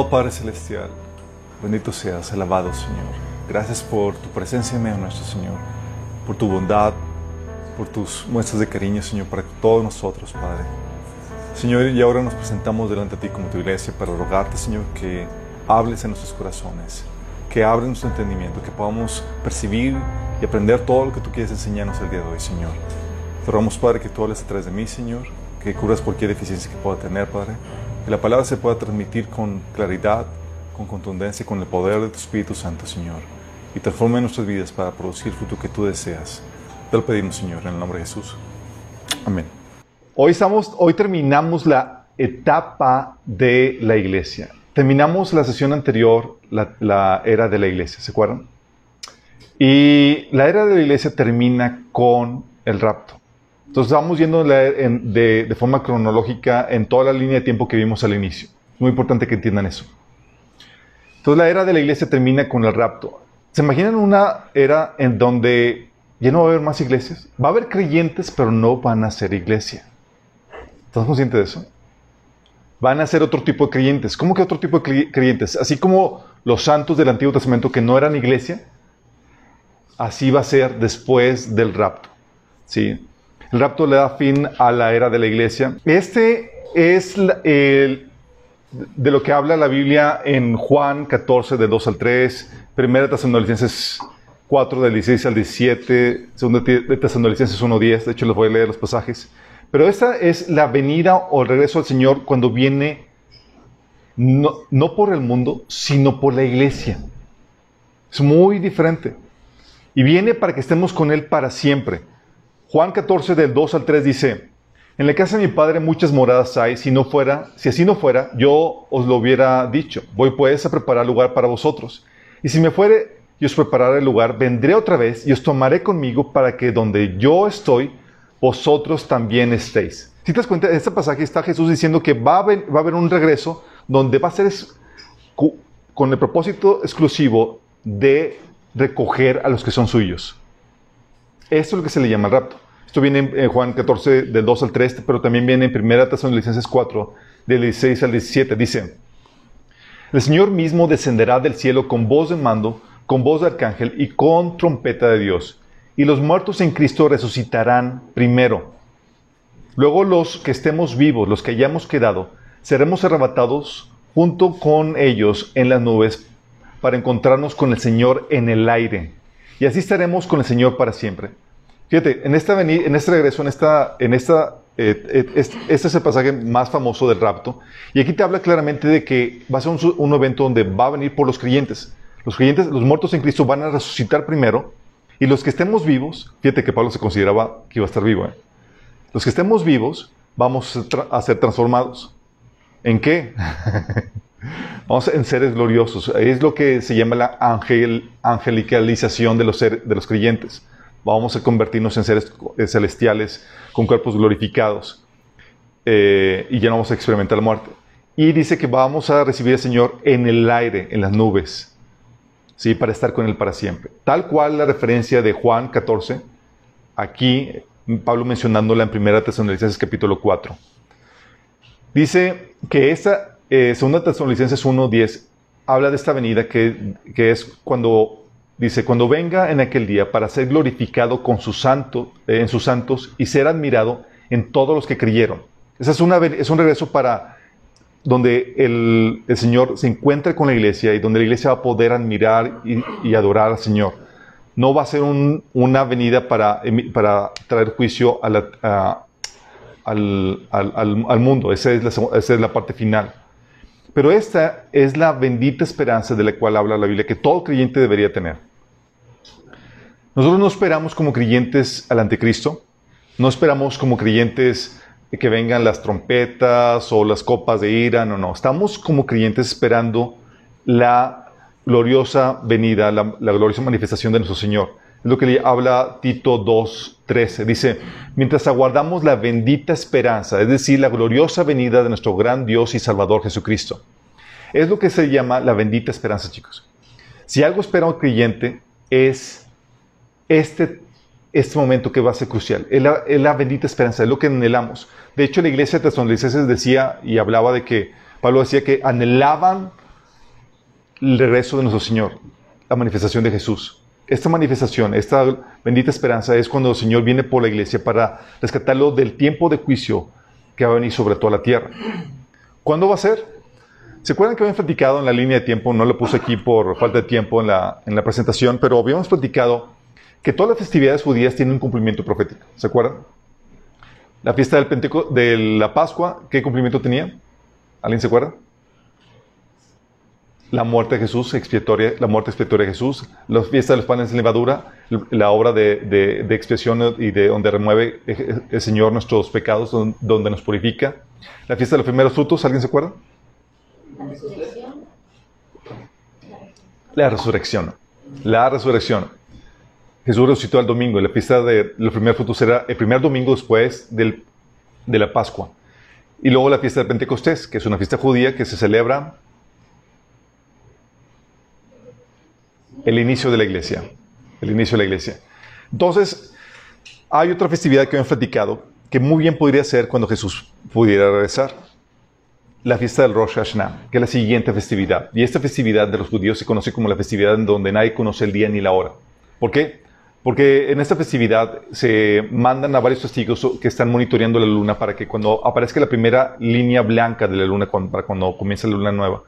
Amado Padre Celestial, bendito seas, alabado Señor. Gracias por tu presencia en medio nuestro Señor, por tu bondad, por tus muestras de cariño, Señor, para todos nosotros, Padre. Señor, y ahora nos presentamos delante de ti como tu iglesia para rogarte, Señor, que hables en nuestros corazones, que abres nuestro entendimiento, que podamos percibir y aprender todo lo que tú quieres enseñarnos el día de hoy, Señor. Te rogamos, Padre, que tú hables a través de mí, Señor, que curas cualquier deficiencia que pueda tener, Padre, que la palabra se pueda transmitir con claridad, con contundencia con el poder de tu Espíritu Santo, Señor, y transforme nuestras vidas para producir el fruto que tú deseas. Te lo pedimos, Señor, en el nombre de Jesús. Amén. Hoy, estamos, hoy terminamos la etapa de la iglesia. Terminamos la sesión anterior, la, la era de la iglesia, ¿se acuerdan? Y la era de la iglesia termina con el rapto. Entonces vamos yendo de, de, forma cronológica en toda la línea de tiempo que vimos al inicio. Es muy importante que entiendan eso. Entonces la era de la iglesia termina con el rapto. ¿Se imaginan una era en donde ya no va a haber más iglesias? Va a haber creyentes, pero no van a ser iglesia. ¿Estás consciente de eso? Van a ser otro tipo de creyentes. ¿Cómo que otro tipo de creyentes? Así como los santos del Antiguo Testamento que no eran iglesia, así va a ser después del rapto. ¿Sí? El rapto le da fin a la era de la iglesia. Este es de lo que habla la Biblia en Juan 14, de 2 al 3, 1 Tesalonicenses 4, del 16 al 17, 2 Tesalonicenses 1, 10. De hecho, les voy a leer los pasajes. Pero esta es la venida o el regreso al Señor cuando viene no, no por el mundo, sino por la iglesia. Es muy diferente. Y viene para que estemos con Él para siempre. Juan 14 del 2 al 3 dice, en la casa de mi padre muchas moradas hay, si no fuera, si así no fuera, yo os lo hubiera dicho. Voy pues a preparar lugar para vosotros. Y si me fuere y os prepararé el lugar, vendré otra vez y os tomaré conmigo para que donde yo estoy, vosotros también estéis. Si te das cuenta, en este pasaje está Jesús diciendo que va a haber, va a haber un regreso donde va a ser con el propósito exclusivo de recoger a los que son suyos. Esto es lo que se le llama el rapto. Esto viene en Juan 14, del 2 al 3, pero también viene en 1 Tesalonicenses 4, del 16 al 17. Dice, el Señor mismo descenderá del cielo con voz de mando, con voz de arcángel y con trompeta de Dios. Y los muertos en Cristo resucitarán primero. Luego los que estemos vivos, los que hayamos quedado, seremos arrebatados junto con ellos en las nubes para encontrarnos con el Señor en el aire y así estaremos con el Señor para siempre. Fíjate, en, esta en este regreso, en esta, en esta, eh, eh, este, es el pasaje más famoso del rapto. Y aquí te habla claramente de que va a ser un, evento donde va a venir por los creyentes. Los creyentes, los muertos en Cristo van a resucitar primero. Y los que estemos vivos, fíjate que Pablo se consideraba que iba a estar vivo. ¿eh? Los que estemos vivos vamos a ser transformados. ¿En qué? Vamos en seres gloriosos. Es lo que se llama la angel, angelicalización de los, de los creyentes. Vamos a convertirnos en seres celestiales con cuerpos glorificados. Eh, y ya no vamos a experimentar la muerte. Y dice que vamos a recibir al Señor en el aire, en las nubes, ¿sí? para estar con Él para siempre. Tal cual la referencia de Juan 14, aquí Pablo mencionándola en 1 Tesalonicenses capítulo 4. Dice que esta eh, segunda Tesalonicenses 1.10 habla de esta venida que, es cuando dice, cuando venga en aquel día para ser glorificado con su santo, eh, en sus santos y ser admirado en todos los que creyeron. Ese es, una, es un regreso para donde el, Señor se encuentra con la iglesia y donde la iglesia va a poder admirar y, adorar al Señor. No va a ser una venida para, para traer juicio al, al, mundo. Esa es, esa es la parte final. Pero esta es la bendita esperanza de la cual habla la Biblia que todo creyente debería tener. Nosotros no esperamos como creyentes al anticristo, no esperamos como creyentes que vengan las trompetas o las copas de ira, no, no, estamos como creyentes esperando la gloriosa venida, la, gloriosa manifestación de nuestro Señor. Es lo que le habla Tito 2.13. Dice, mientras aguardamos la bendita esperanza, es decir, la gloriosa venida de nuestro gran Dios y Salvador Jesucristo. Es lo que se llama la bendita esperanza, chicos. Si algo espera un creyente es este, este momento que va a ser crucial. Es la, bendita esperanza, es lo que anhelamos. De hecho, la iglesia de Tesalonicenses decía y hablaba de que, Pablo decía que anhelaban el regreso de nuestro Señor, la manifestación de Jesús. Esta manifestación, esta bendita esperanza es cuando el Señor viene por la iglesia para rescatarlo del tiempo de juicio que va a venir sobre toda la tierra. ¿Cuándo va a ser? ¿Se acuerdan que habíamos platicado en la línea de tiempo? No lo puse aquí por falta de tiempo en la, en la presentación, pero habíamos platicado que todas las festividades judías tienen un cumplimiento profético. ¿Se acuerdan? La fiesta del Penteco de la Pascua, ¿qué cumplimiento tenía? ¿Alguien se acuerda? La muerte de Jesús, expiatoria, la muerte expiatoria de Jesús, la fiesta de los panes de levadura, la obra de, de, expiación y de donde remueve el Señor nuestros pecados, donde nos purifica. La fiesta de los primeros frutos, ¿alguien se acuerda? La resurrección. La resurrección. La resurrección. Jesús resucitó el domingo y la fiesta de los primeros frutos era el primer domingo después del, de la Pascua. Y luego la fiesta de Pentecostés, que es una fiesta judía que se celebra el inicio de la iglesia. El inicio de la iglesia. Entonces, hay otra festividad que hemos platicado que muy bien podría ser cuando Jesús pudiera regresar. La fiesta del Rosh Hashanah, que es la siguiente festividad. Y esta festividad de los judíos se conoce como la festividad en donde nadie conoce el día ni la hora. ¿Por qué? Porque en esta festividad se mandan a varios testigos que están monitoreando la luna para que cuando aparezca la primera línea blanca de la luna, para cuando comienza la luna nueva,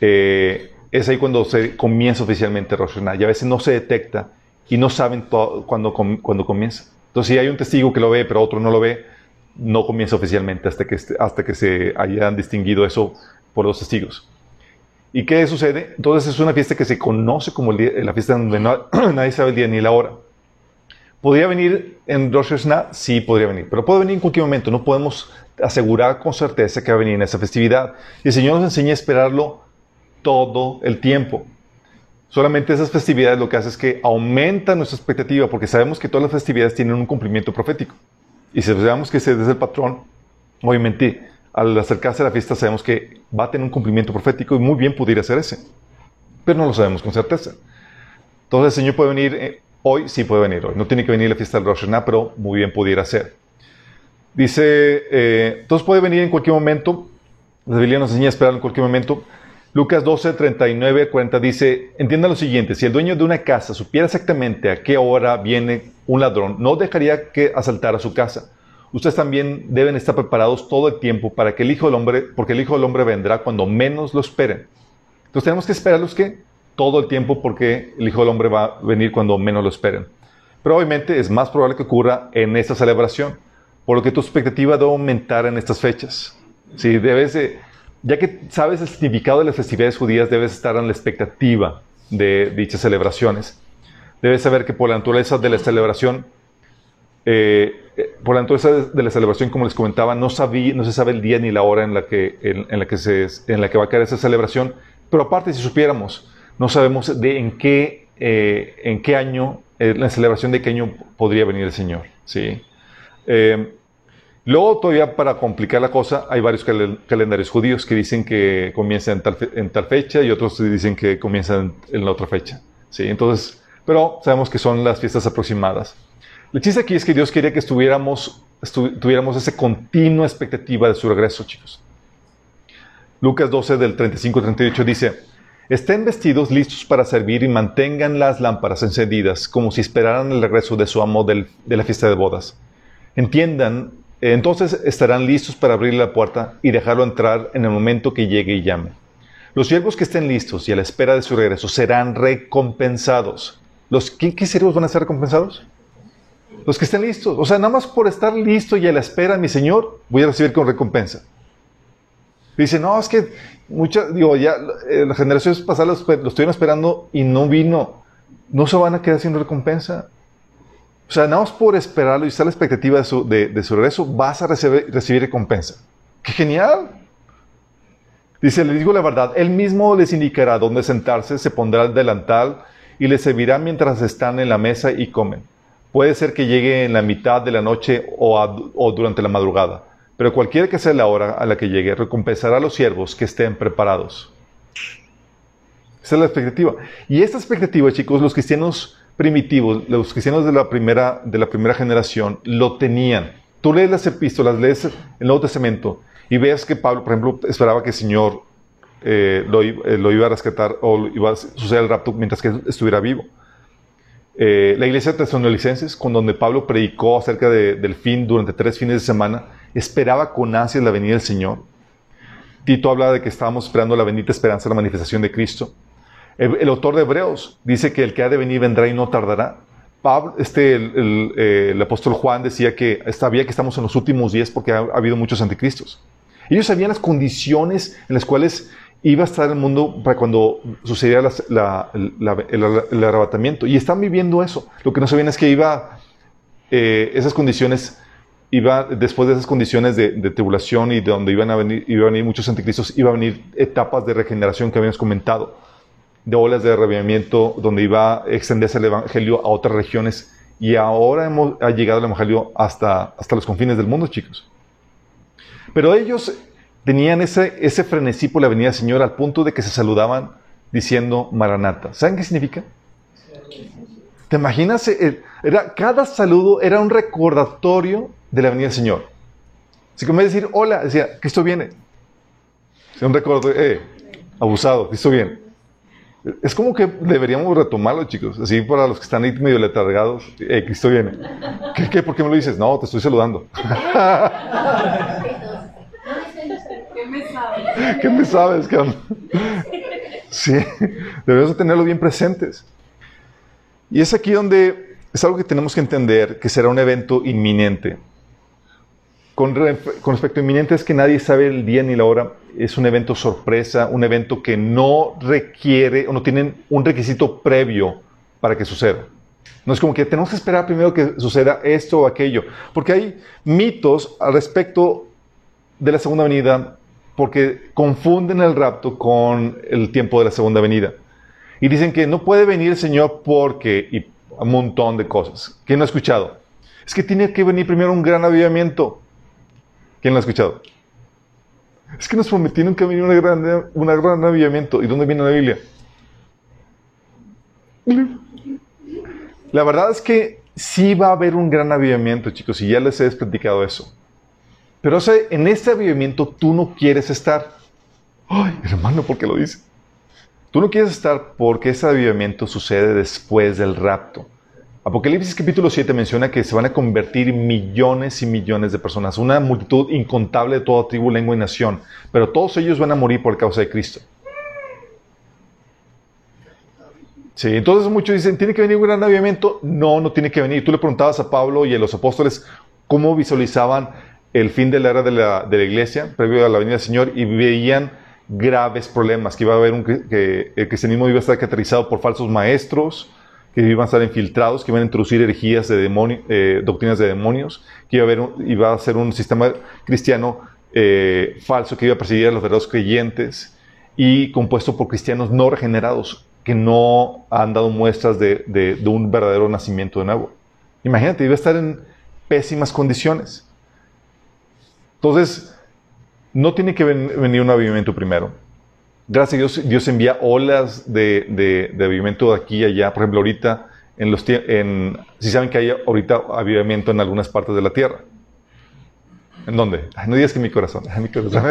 eh, es ahí cuando se comienza oficialmente Rosh Hashanah. Y a veces no se detecta y no saben cuándo, cuando comienza. Entonces, si hay un testigo que lo ve, pero otro no lo ve, no comienza oficialmente hasta que, hasta que se hayan distinguido eso por los testigos. ¿Y qué sucede? Entonces es una fiesta que se conoce como la fiesta donde nadie sabe el día ni la hora. ¿Podría venir en Rosh Hashanah? Sí, podría venir, pero puede venir en cualquier momento. No podemos asegurar con certeza que va a venir en esa festividad. Y el Señor nos enseña a esperarlo todo el tiempo. Solamente esas festividades lo que hace es que aumenta nuestra expectativa, porque sabemos que todas las festividades tienen un cumplimiento profético. Y si sabemos que ese es el patrón, obviamente al acercarse a la fiesta sabemos que va a tener un cumplimiento profético y muy bien pudiera ser ese. Pero no lo sabemos con certeza. Entonces el Señor puede venir eh, hoy, sí puede venir hoy. No tiene que venir la fiesta del Rosh Hashanah, pero muy bien pudiera ser. Dice, eh, entonces puede venir en cualquier momento. La Biblia nos enseña a esperar en cualquier momento. Lucas 12, 39, 40 dice, entienda lo siguiente, si el dueño de una casa supiera exactamente a qué hora viene un ladrón, no dejaría que asaltara su casa ustedes también deben estar preparados todo el tiempo para que el Hijo del Hombre, porque el Hijo del Hombre vendrá cuando menos lo esperen. Entonces tenemos que esperarlos que todo el tiempo porque el Hijo del Hombre va a venir cuando menos lo esperen. Pero obviamente es más probable que ocurra en esta celebración, por lo que tu expectativa debe aumentar en estas fechas. Si debes ya que sabes el significado de las festividades judías, debes estar en la expectativa de dichas celebraciones. Debes saber que por la naturaleza de la celebración, eh, por la naturaleza de la celebración, como les comentaba, no, no se sabe el día ni la hora en la, que, en, la que se, en la que va a caer esa celebración, pero aparte, si supiéramos, no sabemos de en qué, eh, en qué año, eh, la celebración de qué año podría venir el Señor. ¿sí? Eh, luego, todavía para complicar la cosa, hay varios calendarios judíos que dicen que comienza en tal, fecha y otros dicen que comienzan en la otra fecha. ¿sí? Entonces, pero sabemos que son las fiestas aproximadas. El chiste aquí es que Dios quería que estuviéramos, tuviéramos esa continua expectativa de su regreso, chicos. Lucas 12 del 35 38 dice, estén vestidos listos para servir y mantengan las lámparas encendidas como si esperaran el regreso de su amo de la fiesta de bodas. Entiendan, entonces estarán listos para abrir la puerta y dejarlo entrar en el momento que llegue y llame. Los siervos que estén listos y a la espera de su regreso serán recompensados. ¿Los, ¿qué, ¿Qué siervos van a ser recompensados? Los que estén listos. O sea, nada más por estar listo y a la espera, mi Señor, voy a recibir con recompensa. Dice, no, es que muchas, digo, ya eh, las generaciones pasadas lo estuvieron esperando y no vino. No se van a quedar sin recompensa. O sea, nada más por esperarlo y estar la expectativa de su, de, su regreso, vas a recibir, recompensa. ¡Qué genial! Dice, le digo la verdad, él mismo les indicará dónde sentarse, se pondrá el delantal y les servirá mientras están en la mesa y comen. Puede ser que llegue en la mitad de la noche o, durante la madrugada, pero cualquiera que sea la hora a la que llegue, recompensará a los siervos que estén preparados. Esa es la expectativa. Y esta expectativa, chicos, los cristianos primitivos, los cristianos de la primera, de la primera generación, lo tenían. Tú lees las epístolas, lees el Nuevo Testamento y ves que Pablo, por ejemplo, esperaba que el Señor eh, lo, iba a rescatar o iba a suceder el rapto mientras que estuviera vivo. la iglesia de con donde Pablo predicó acerca del fin durante tres fines de semana, esperaba con ansias la venida del Señor. Tito habla de que estábamos esperando la bendita esperanza la manifestación de Cristo. El, autor de Hebreos dice que el que ha de venir vendrá y no tardará. Pablo, este, el, apóstol Juan decía que sabía que estamos en los últimos días porque ha, habido muchos anticristos. Ellos sabían las condiciones en las cuales iba a estar el mundo para cuando sucediera el, arrebatamiento. Y están viviendo eso. Lo que no sabían es que iba, eh, esas condiciones iba, después de esas condiciones de, tribulación y de donde iban a, venir, iban a venir muchos anticristos, iba a venir etapas de regeneración que habíamos comentado, de olas de revivimiento, donde iba a extenderse el evangelio a otras regiones. Y ahora hemos, ha llegado el evangelio hasta, hasta los confines del mundo, chicos. Pero ellos tenían ese, ese frenesí por la venida del Señor al punto de que se saludaban diciendo Maranata. ¿Saben qué significa? ¿Te imaginas? Era, cada saludo era un recordatorio de la venida del Señor. Así como decir hola, decía, Cristo viene. un recuerdo, eh, abusado, Cristo viene. Es como que deberíamos retomarlo, chicos. Así para los que están ahí medio letargados, eh, Cristo viene. ¿Qué, ¿Qué, ¿Por qué me lo dices? No, te estoy saludando. ¿Qué me sabes? ¿Qué me sabes? Sí, debemos tenerlo bien presentes. Y es aquí donde es algo que tenemos que entender, que será un evento inminente. Con, respecto a es que nadie sabe el día ni la hora. Es un evento sorpresa, un evento que no requiere o no tiene un requisito previo para que suceda. No es como que tenemos que esperar primero que suceda esto o aquello, porque hay mitos al respecto de la segunda venida porque confunden el rapto con el tiempo de la segunda venida. Y dicen que no puede venir el Señor porque, y un montón de cosas. ¿Quién lo ha escuchado? Es que tiene que venir primero un gran avivamiento. ¿Quién lo ha escuchado? Es que nos prometieron que venir un gran, gran avivamiento. ¿Y dónde viene la Biblia? La verdad es que sí va a haber un gran avivamiento, chicos, y ya les he platicado eso. Pero en este avivamiento tú no quieres estar. Ay, hermano, ¿por qué lo dice? Tú no quieres estar porque ese avivamiento sucede después del rapto. Apocalipsis capítulo 7 menciona que se van a convertir millones y millones de personas, una multitud incontable de toda tribu, lengua y nación, pero todos ellos van a morir por causa de Cristo. Sí, entonces muchos dicen, ¿tiene que venir un gran avivamiento? No, no tiene que venir. Tú le preguntabas a Pablo y a los apóstoles cómo visualizaban el fin de la era de la, de la iglesia, previo a la venida del Señor, y veían graves problemas, que iba a haber un, que el cristianismo iba a estar caracterizado por falsos maestros, que iban a estar infiltrados, que iban a introducir herejías de demonio, eh, doctrinas de demonios, que iba a, haber iba a ser un sistema cristiano eh, falso que iba a perseguir a los verdaderos creyentes y compuesto por cristianos no regenerados que no han dado muestras de, de, un verdadero nacimiento de nuevo. Imagínate, iba a estar en pésimas condiciones. Entonces, no tiene que venir un avivamiento primero gracias a Dios, Dios envía olas de, de, de avivamiento de aquí y allá. Por ejemplo, ahorita, en los en, si saben que hay ahorita avivamiento en algunas partes de la tierra. ¿En dónde? no digas que en mi corazón. En, mi corazón.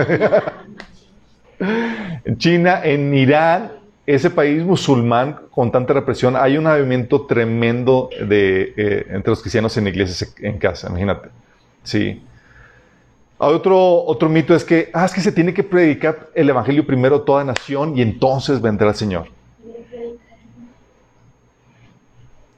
China, en Irán, ese país musulmán con tanta represión, hay un avivamiento tremendo de, eh, entre los cristianos en iglesias en casa, imagínate. Sí. Otro, otro mito es que, ah, es que se tiene que predicar el Evangelio primero a toda nación y entonces vendrá el Señor.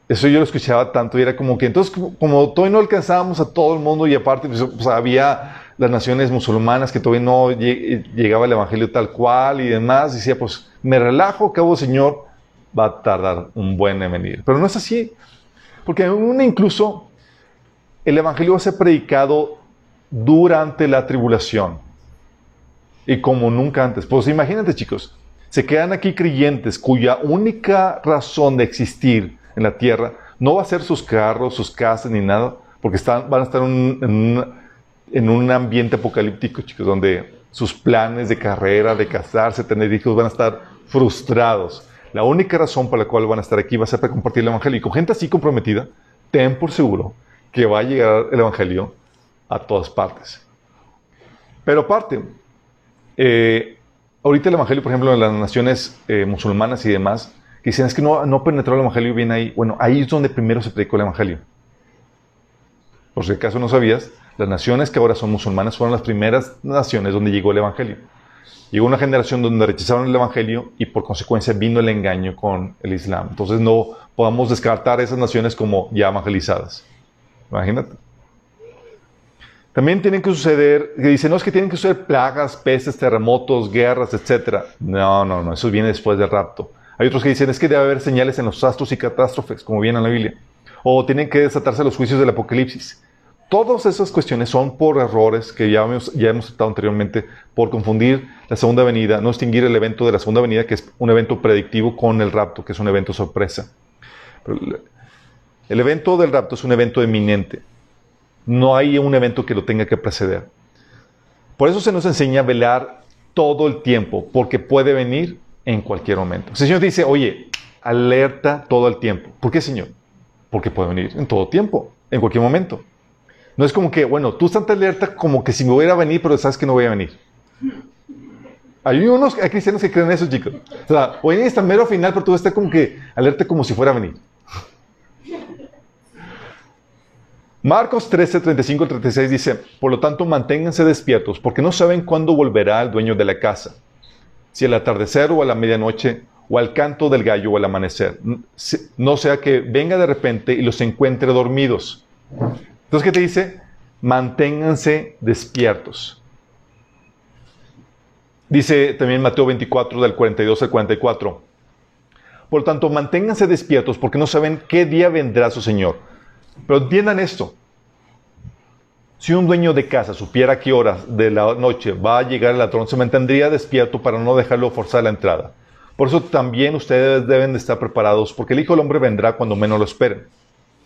Eso yo lo escuchaba tanto y era como que entonces como todavía no alcanzábamos a todo el mundo y aparte pues, pues, había las naciones musulmanas que todavía no llegaba el Evangelio tal cual y demás, decía pues me relajo, cabo Señor va a tardar un buen en venir. Pero no es así, porque aún incluso el Evangelio va a ser predicado durante la tribulación. Y como nunca antes. Pues imagínate chicos, se quedan aquí creyentes cuya única razón de existir en la tierra no va a ser sus carros, sus casas ni nada, porque están, van a estar en, un, ambiente apocalíptico, chicos, donde sus planes de carrera, de casarse, tener hijos, van a estar frustrados. La única razón por la cual van a estar aquí va a ser para compartir el Evangelio. Y con gente así comprometida, ten por seguro que va a llegar el Evangelio a todas partes. Pero aparte, eh, ahorita el Evangelio, por ejemplo, en las naciones eh, musulmanas y demás, que dicen es que no, no penetró el Evangelio bien ahí. Bueno, ahí es donde primero se predicó el Evangelio. Por si acaso no sabías, las naciones que ahora son musulmanas fueron las primeras naciones donde llegó el Evangelio. Llegó una generación donde rechazaron el Evangelio y por consecuencia vino el engaño con el Islam. Entonces no podamos descartar esas naciones como ya evangelizadas. Imagínate. También tienen que suceder, que dicen, no es que tienen que suceder plagas, peces, terremotos, guerras, etc. No, no, no, eso viene después del rapto. Hay otros que dicen, es que debe haber señales en los astros y catástrofes, como viene en la Biblia. O tienen que desatarse los juicios del Apocalipsis. Todas esas cuestiones son por errores que ya hemos, ya hemos anteriormente, por confundir la segunda venida, no distinguir el evento de la segunda venida, que es un evento predictivo, con el rapto, que es un evento sorpresa. el evento del rapto es un evento eminente. No hay un evento que lo tenga que preceder. Por eso se nos enseña a velar todo el tiempo, porque puede venir en cualquier momento. El Señor dice, oye, alerta todo el tiempo. ¿Por qué, Señor? Porque puede venir en todo tiempo, en cualquier momento. No es como que, bueno, tú estás alerta como que si me voy a venir, pero sabes que no voy a venir. Hay unos cristianos que creen eso, chicos. O sea, hoy está mero final, pero tú estás como que alerta como si fuera a venir. Marcos 13, 35 36 dice, por lo tanto manténganse despiertos, porque no saben cuándo volverá el dueño de la casa, si al atardecer o a la medianoche, o al canto del gallo o al amanecer, no sea que venga de repente y los encuentre dormidos. Entonces, ¿qué te dice? Manténganse despiertos. Dice también Mateo 24, del 42 al 44. Por lo tanto, manténganse despiertos porque no saben qué día vendrá su Señor. Pero entiendan esto. Si un dueño de casa supiera a qué horas de la noche va a llegar el ladrón, se mantendría despierto para no dejarlo forzar la entrada. Por eso también ustedes deben de estar preparados, porque el Hijo del Hombre vendrá cuando menos lo esperen.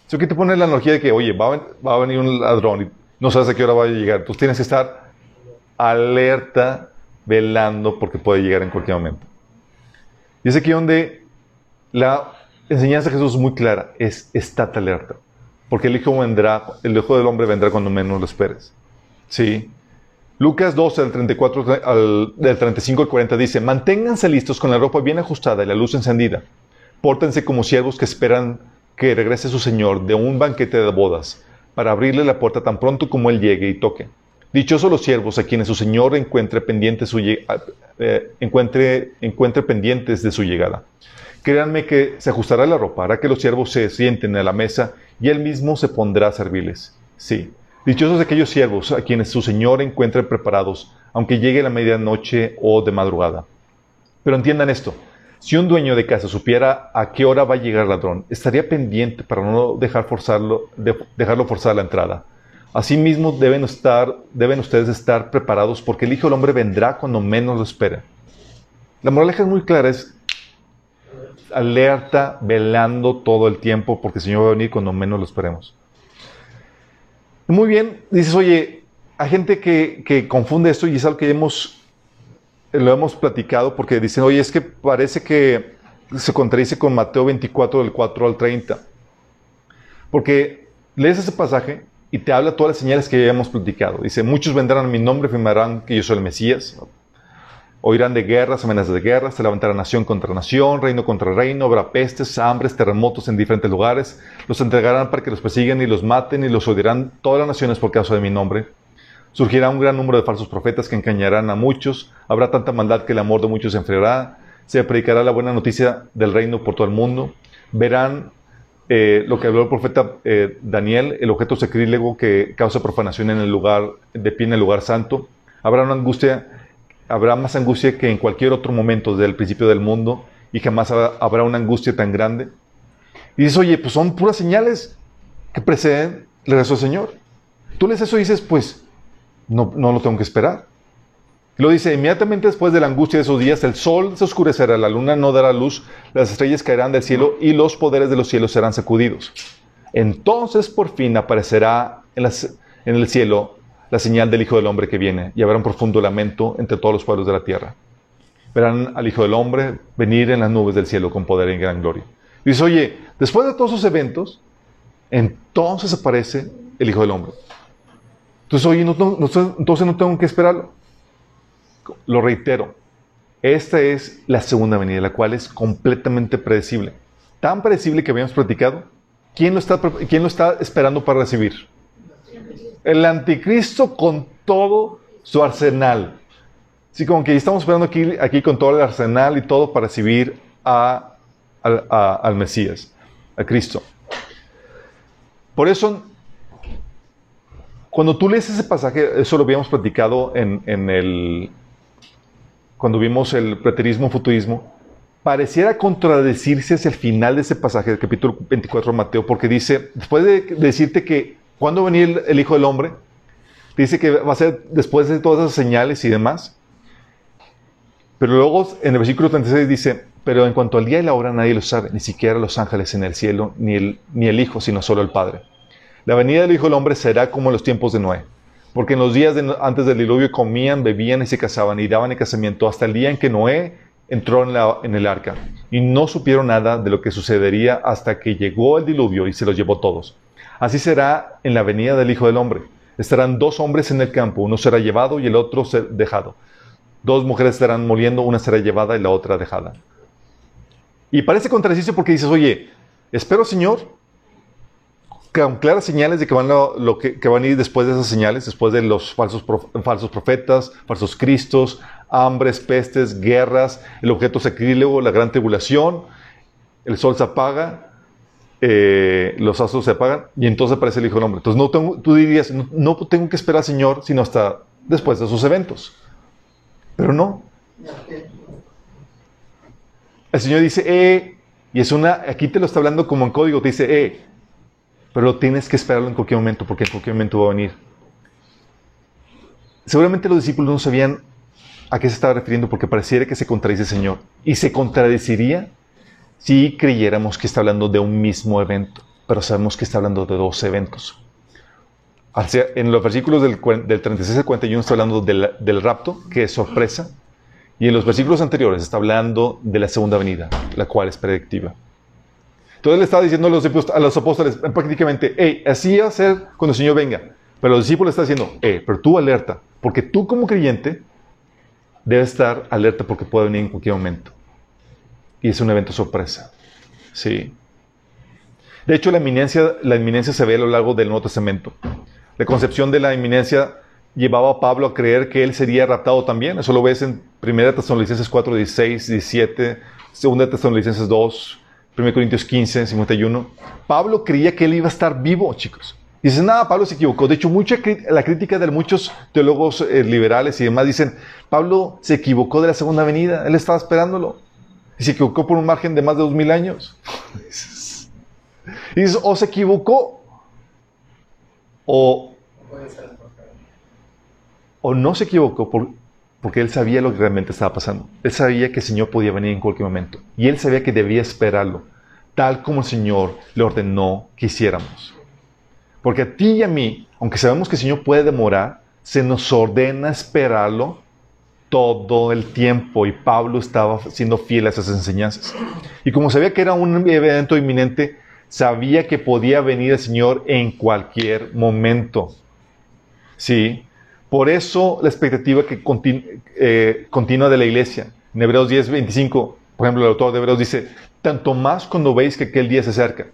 Eso que te pone la analogía de que, oye, va a, venir un ladrón y no sabes a qué hora va a llegar. Tú tienes que estar alerta, velando, porque puede llegar en cualquier momento. Y es aquí donde la enseñanza de Jesús es muy clara, es estate alerta. Porque el Hijo vendrá, el Hijo del Hombre vendrá cuando menos lo esperes. Sí. Lucas 12, del, 34, al, del 35 al 40 dice, manténganse listos con la ropa bien ajustada y la luz encendida. Pórtense como siervos que esperan que regrese su señor de un banquete de bodas, para abrirle la puerta tan pronto como él llegue y toque. Dichosos los siervos a quienes su señor encuentre pendientes, eh, encuentre, encuentre pendientes de su llegada. Créanme que se ajustará la ropa, hará que los siervos se sienten a la mesa y él mismo se pondrá a servirles. Sí, dichosos aquellos siervos a quienes su señor encuentre preparados, aunque llegue la medianoche o de madrugada. Pero entiendan esto, si un dueño de casa supiera a qué hora va a llegar el ladrón, estaría pendiente para no dejar forzarlo, dejarlo forzar la entrada. Asimismo, deben, estar, deben ustedes estar preparados porque el Hijo del Hombre vendrá cuando menos lo espera. La moraleja es muy clara, es alerta, velando todo el tiempo porque el Señor va a venir cuando menos lo esperemos. Muy bien, dices, oye, hay gente que, confunde esto y es algo que hemos lo hemos platicado porque dicen, oye, es que parece que se contradice con Mateo 24 del 4 al 30. Porque lees ese pasaje y te habla todas las señales que ya hemos platicado. Dice, muchos vendrán a mi nombre afirmarán que yo soy el Mesías. Oirán de guerras, amenazas de guerra, se levantará nación contra nación, reino contra reino, habrá pestes, hambres, terremotos en diferentes lugares. Los entregarán para que los persigan y los maten y los odiarán todas las naciones por causa de mi nombre. Surgirá un gran número de falsos profetas que engañarán a muchos. Habrá tanta maldad que el amor de muchos se enfriará. Se predicará la buena noticia del reino por todo el mundo. Verán eh, lo que habló el profeta eh, Daniel, el objeto sacrílego que causa profanación en el lugar, de pie en el lugar santo. Habrá una angustia, habrá más angustia que en cualquier otro momento desde el principio del mundo y jamás habrá una angustia tan grande. Y dices, oye, pues son puras señales que preceden el regreso del Señor. Tú lees eso y dices, pues, no, no lo tengo que esperar. Lo dice, inmediatamente después de la angustia de esos días, el sol se oscurecerá, la luna no dará luz, las estrellas caerán del cielo y los poderes de los cielos serán sacudidos. Entonces por fin aparecerá en, en el cielo la señal del Hijo del Hombre que viene y habrá un profundo lamento entre todos los pueblos de la tierra. Verán al Hijo del Hombre venir en las nubes del cielo con poder y gran gloria. Dice, oye, después de todos esos eventos, entonces aparece el Hijo del Hombre. Entonces, oye, no, entonces no tengo que esperarlo. Lo reitero, Esta es la segunda venida, la cual es completamente predecible. Tan predecible que habíamos platicado. ¿Quién lo está, quién lo está esperando para recibir? El anticristo con todo su arsenal. Así como que estamos esperando aquí, aquí con todo el arsenal y todo para recibir al Mesías, a Cristo. Por eso, cuando tú lees ese pasaje, eso lo habíamos platicado en, en el, cuando vimos el preterismo, futurismo, pareciera contradecirse hacia el final de ese pasaje del capítulo 24 de Mateo, porque dice, después de decirte que cuando venía el, el Hijo del Hombre, dice que va a ser después de todas esas señales y demás, pero luego en el versículo 36 dice, pero en cuanto al día y la hora nadie lo sabe, ni siquiera los ángeles en el cielo, ni el, ni el Hijo, sino solo el Padre. La venida del Hijo del Hombre será como en los tiempos de Noé, porque en los días antes del diluvio comían, bebían y se casaban y daban el casamiento hasta el día en que Noé entró en, en el arca y no supieron nada de lo que sucedería hasta que llegó el diluvio y se los llevó todos. Así será en la venida del Hijo del Hombre. Estarán dos hombres en el campo, uno será llevado y el otro será dejado. Dos mujeres estarán moliendo, una será llevada y la otra dejada. Y parece contradicirse porque dices, oye, espero, Señor, con claras señales de que van, lo, que, van a ir después de esas señales, después de los falsos, falsos profetas, falsos cristos, hambres, pestes, guerras, el objeto sacrílego, la gran tribulación, el sol se apaga, eh, los astros se apagan y entonces aparece el Hijo del Hombre. Entonces no tengo, tú dirías, no, tengo que esperar, Señor, sino hasta después de esos eventos. Pero no. El Señor dice, eh, y es una, aquí te lo está hablando como en código, te dice, eh, pero tienes que esperarlo en cualquier momento, porque en cualquier momento va a venir. Seguramente los discípulos no sabían a qué se estaba refiriendo, porque pareciera que se contradice el Señor. Y se contradeciría si creyéramos que está hablando de un mismo evento, pero sabemos que está hablando de dos eventos. En los versículos del, 36 al 41 está hablando del, rapto, que es sorpresa, y en los versículos anteriores está hablando de la segunda venida, la cual es predictiva. Entonces le estaba diciendo a los, apóstoles prácticamente, hey, así va a ser cuando el Señor venga. Pero los discípulos están diciendo, hey, pero tú alerta, porque tú como creyente debes estar alerta porque puede venir en cualquier momento. Y es un evento sorpresa. Sí. De hecho, la inminencia, la inminencia se ve a lo largo del Nuevo Testamento. La concepción de la inminencia llevaba a Pablo a creer que él sería raptado también. Eso lo ves en 1 Tesalonicenses 4, 16, 17, 2 Tesalonicenses 2, 1 Corintios 15, 51. Pablo creía que él iba a estar vivo, chicos. Y dicen, nada, Pablo se equivocó. De hecho, mucha la crítica de muchos teólogos eh, liberales y demás dicen, Pablo se equivocó de la segunda venida, él estaba esperándolo. Y se equivocó por un margen de más de dos mil años. y dices, o se equivocó, o o no se equivocó porque él sabía lo que realmente estaba pasando. Él sabía que el Señor podía venir en cualquier momento. Y él sabía que debía esperarlo, tal como el Señor le ordenó que hiciéramos. Porque a ti y a mí, aunque sabemos que el Señor puede demorar, se nos ordena esperarlo todo el tiempo. Y Pablo estaba siendo fiel a esas enseñanzas. Y como sabía que era un evento inminente, sabía que podía venir el Señor en cualquier momento. Sí, por eso la expectativa que eh, continua de la iglesia. En Hebreos 10, 25, por ejemplo, el autor de Hebreos dice, tanto más cuando veis que aquel día se acerca.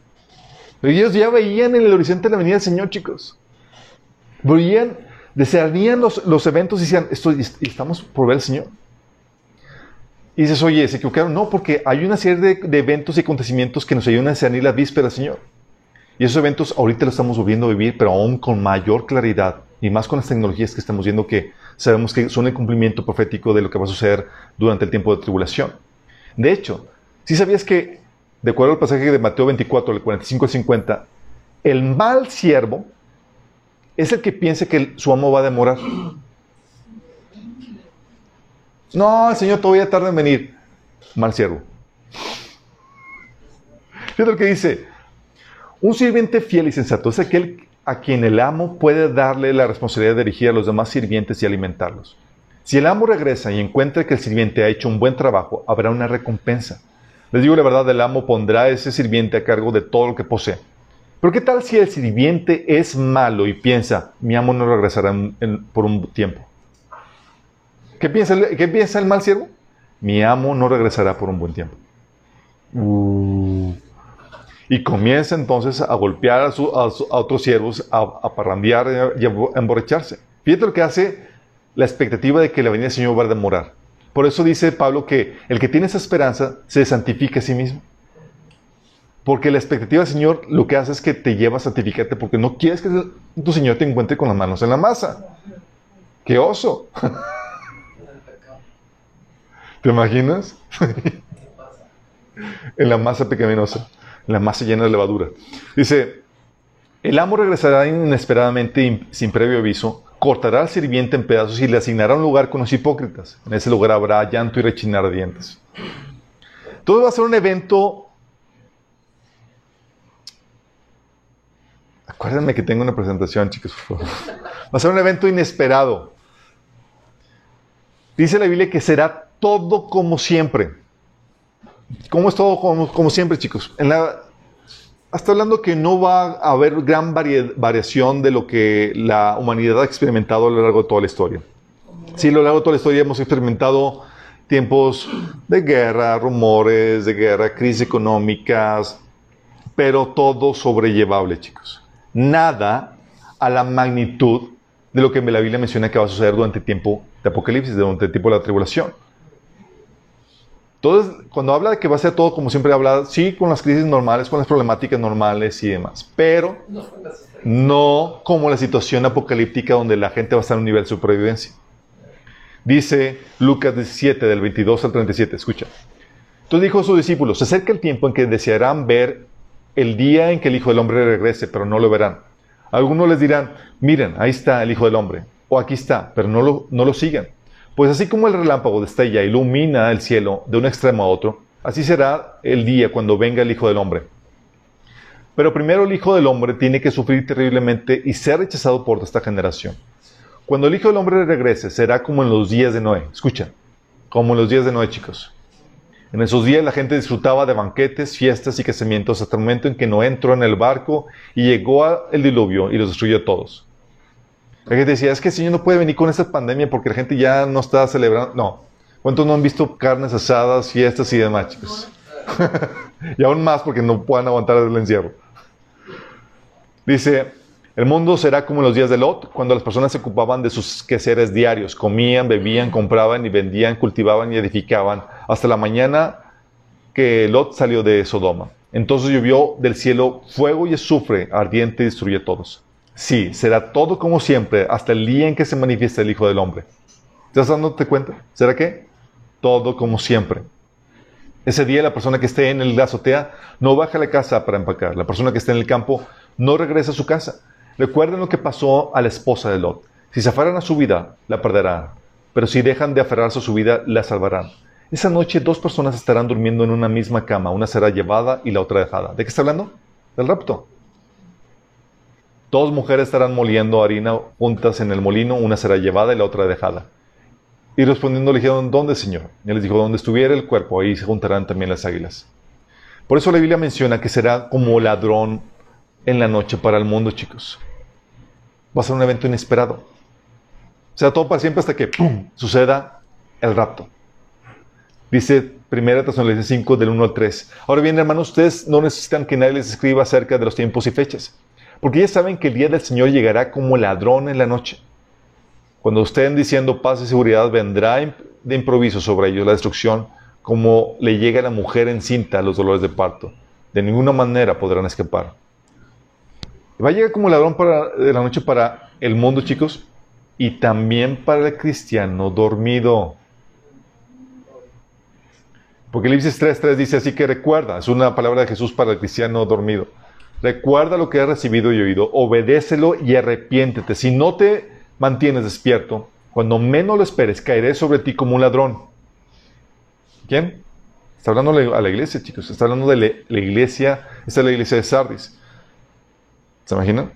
Pero ellos ya veían en el horizonte la venida del Señor, chicos. Veían, desearían los, los eventos y decían, Estoy, estamos por ver al Señor. Y dices, oye, ¿se equivocaron? No, porque hay una serie de, eventos y acontecimientos que nos ayudan a discernir la víspera Señor. Y esos eventos ahorita los estamos volviendo a vivir, pero aún con mayor claridad y más con las tecnologías que estamos viendo que sabemos que son el cumplimiento profético de lo que va a suceder durante el tiempo de tribulación. De hecho, si sabías que, de acuerdo al pasaje de Mateo 24, del 45 al 50, el mal siervo es el que piensa que su amo va a demorar. No, el Señor todavía tarda en venir. Mal siervo. Fíjate lo que dice. Un sirviente fiel y sensato es aquel a quien el amo puede darle la responsabilidad de dirigir a los demás sirvientes y alimentarlos. Si el amo regresa y encuentra que el sirviente ha hecho un buen trabajo, habrá una recompensa. Les digo la verdad, el amo pondrá a ese sirviente a cargo de todo lo que posee. Pero ¿qué tal si el sirviente es malo y piensa, mi amo no regresará por un tiempo? ¿Qué piensa, ¿Qué piensa el mal siervo? mi amo no regresará por un buen tiempo. Uh. Y comienza entonces a golpear a, otros siervos, a, a parrandear y a, emborracharse. Fíjate lo que hace la expectativa de que la venida del Señor va a demorar. Por eso dice Pablo que el que tiene esa esperanza se santifica a sí mismo. Porque la expectativa del Señor lo que hace es que te lleva a santificarte porque no quieres que tu Señor te encuentre con las manos en la masa. ¡Qué oso! ¿Te imaginas? en la masa pecaminosa la masa llena de levadura. Dice, el amo regresará inesperadamente sin previo aviso, cortará al sirviente en pedazos y le asignará un lugar con los hipócritas. En ese lugar habrá llanto y rechinar dientes. Todo va a ser un evento... Acuérdenme que tengo una presentación, chicos. Va a ser un evento inesperado. Dice la Biblia que será todo como siempre. ¿Cómo es todo como, siempre, chicos? En hasta hablando que no va a haber gran variación de lo que la humanidad ha experimentado a lo largo de toda la historia. Sí, a lo largo de toda la historia hemos experimentado tiempos de guerra, rumores de guerra, crisis económicas, pero todo sobrellevable, chicos. Nada a la magnitud de lo que la Biblia menciona que va a suceder durante el tiempo de Apocalipsis, durante el tiempo de la tribulación. Entonces, cuando habla de que va a ser todo como siempre habla, sí, con las crisis normales, con las problemáticas normales y demás, pero no como la situación apocalíptica donde la gente va a estar en un nivel de supervivencia. Dice Lucas 17, del 22 al 37, escucha. Entonces dijo a sus discípulos, se acerca el tiempo en que desearán ver el día en que el Hijo del Hombre regrese, pero no lo verán. Algunos les dirán, miren, ahí está el Hijo del Hombre, o aquí está, pero no lo, sigan. Pues así como el relámpago destella e ilumina el cielo de un extremo a otro, así será el día cuando venga el Hijo del Hombre. Pero primero el Hijo del Hombre tiene que sufrir terriblemente y ser rechazado por esta generación. Cuando el Hijo del Hombre regrese, será como en los días de Noé. Escucha, como en los días de Noé, chicos. En esos días la gente disfrutaba de banquetes, fiestas y casamientos hasta el momento en que Noé entró en el barco y llegó el diluvio y los destruyó a todos. La gente decía, es que el Señor no puede venir con esta pandemia porque la gente ya no está celebrando. No. ¿Cuántos no han visto carnes asadas, fiestas y demás, chicos? y aún más porque no puedan aguantar el encierro. Dice, el mundo será como en los días de Lot, cuando las personas se ocupaban de sus quehaceres diarios, comían, bebían, compraban y vendían, cultivaban y edificaban, hasta la mañana que Lot salió de Sodoma. Entonces llovió del cielo fuego y azufre ardiente y destruyó a todos. Sí, será todo como siempre hasta el día en que se manifieste el Hijo del Hombre. ¿Estás dándote cuenta? ¿Será qué? Todo como siempre. Ese día la persona que esté en el azotea no baja a la casa para empacar. La persona que esté en el campo no regresa a su casa. Recuerden lo que pasó a la esposa de Lot. Si se aferran a su vida, la perderán. Pero si dejan de aferrarse a su vida, la salvarán. Esa noche dos personas estarán durmiendo en una misma cama. Una será llevada y la otra dejada. ¿De qué está hablando? Del rapto. Dos mujeres estarán moliendo harina juntas en el molino, una será llevada y la otra dejada. Y respondiendo le dijeron, ¿dónde, Señor? Y él les dijo, donde estuviera el cuerpo, ahí se juntarán también las águilas. Por eso la Biblia menciona que será como ladrón en la noche para el mundo, chicos. Va a ser un evento inesperado. Será todo para siempre hasta que ¡pum! suceda el rapto. Dice 1 Tesalonicenses 5 del 1 al 3. Ahora bien, hermanos, ustedes no necesitan que nadie les escriba acerca de los tiempos y fechas porque ya saben que el día del Señor llegará como ladrón en la noche. Cuando estén diciendo paz y seguridad, vendrá de improviso sobre ellos la destrucción, como le llega a la mujer encinta los dolores de parto. De ninguna manera podrán escapar. Va a llegar como ladrón para, de la noche para el mundo, chicos, y también para el cristiano dormido. Porque Apocalipsis 3.3 dice así que recuerda, es una palabra de Jesús para el cristiano dormido. Recuerda lo que has recibido y oído, obedécelo y arrepiéntete. Si no te mantienes despierto, cuando menos lo esperes, caeré sobre ti como un ladrón. ¿Quién? Está hablando a la iglesia, chicos. Está hablando de la iglesia, esta es la iglesia de Sardis. ¿Se imaginan?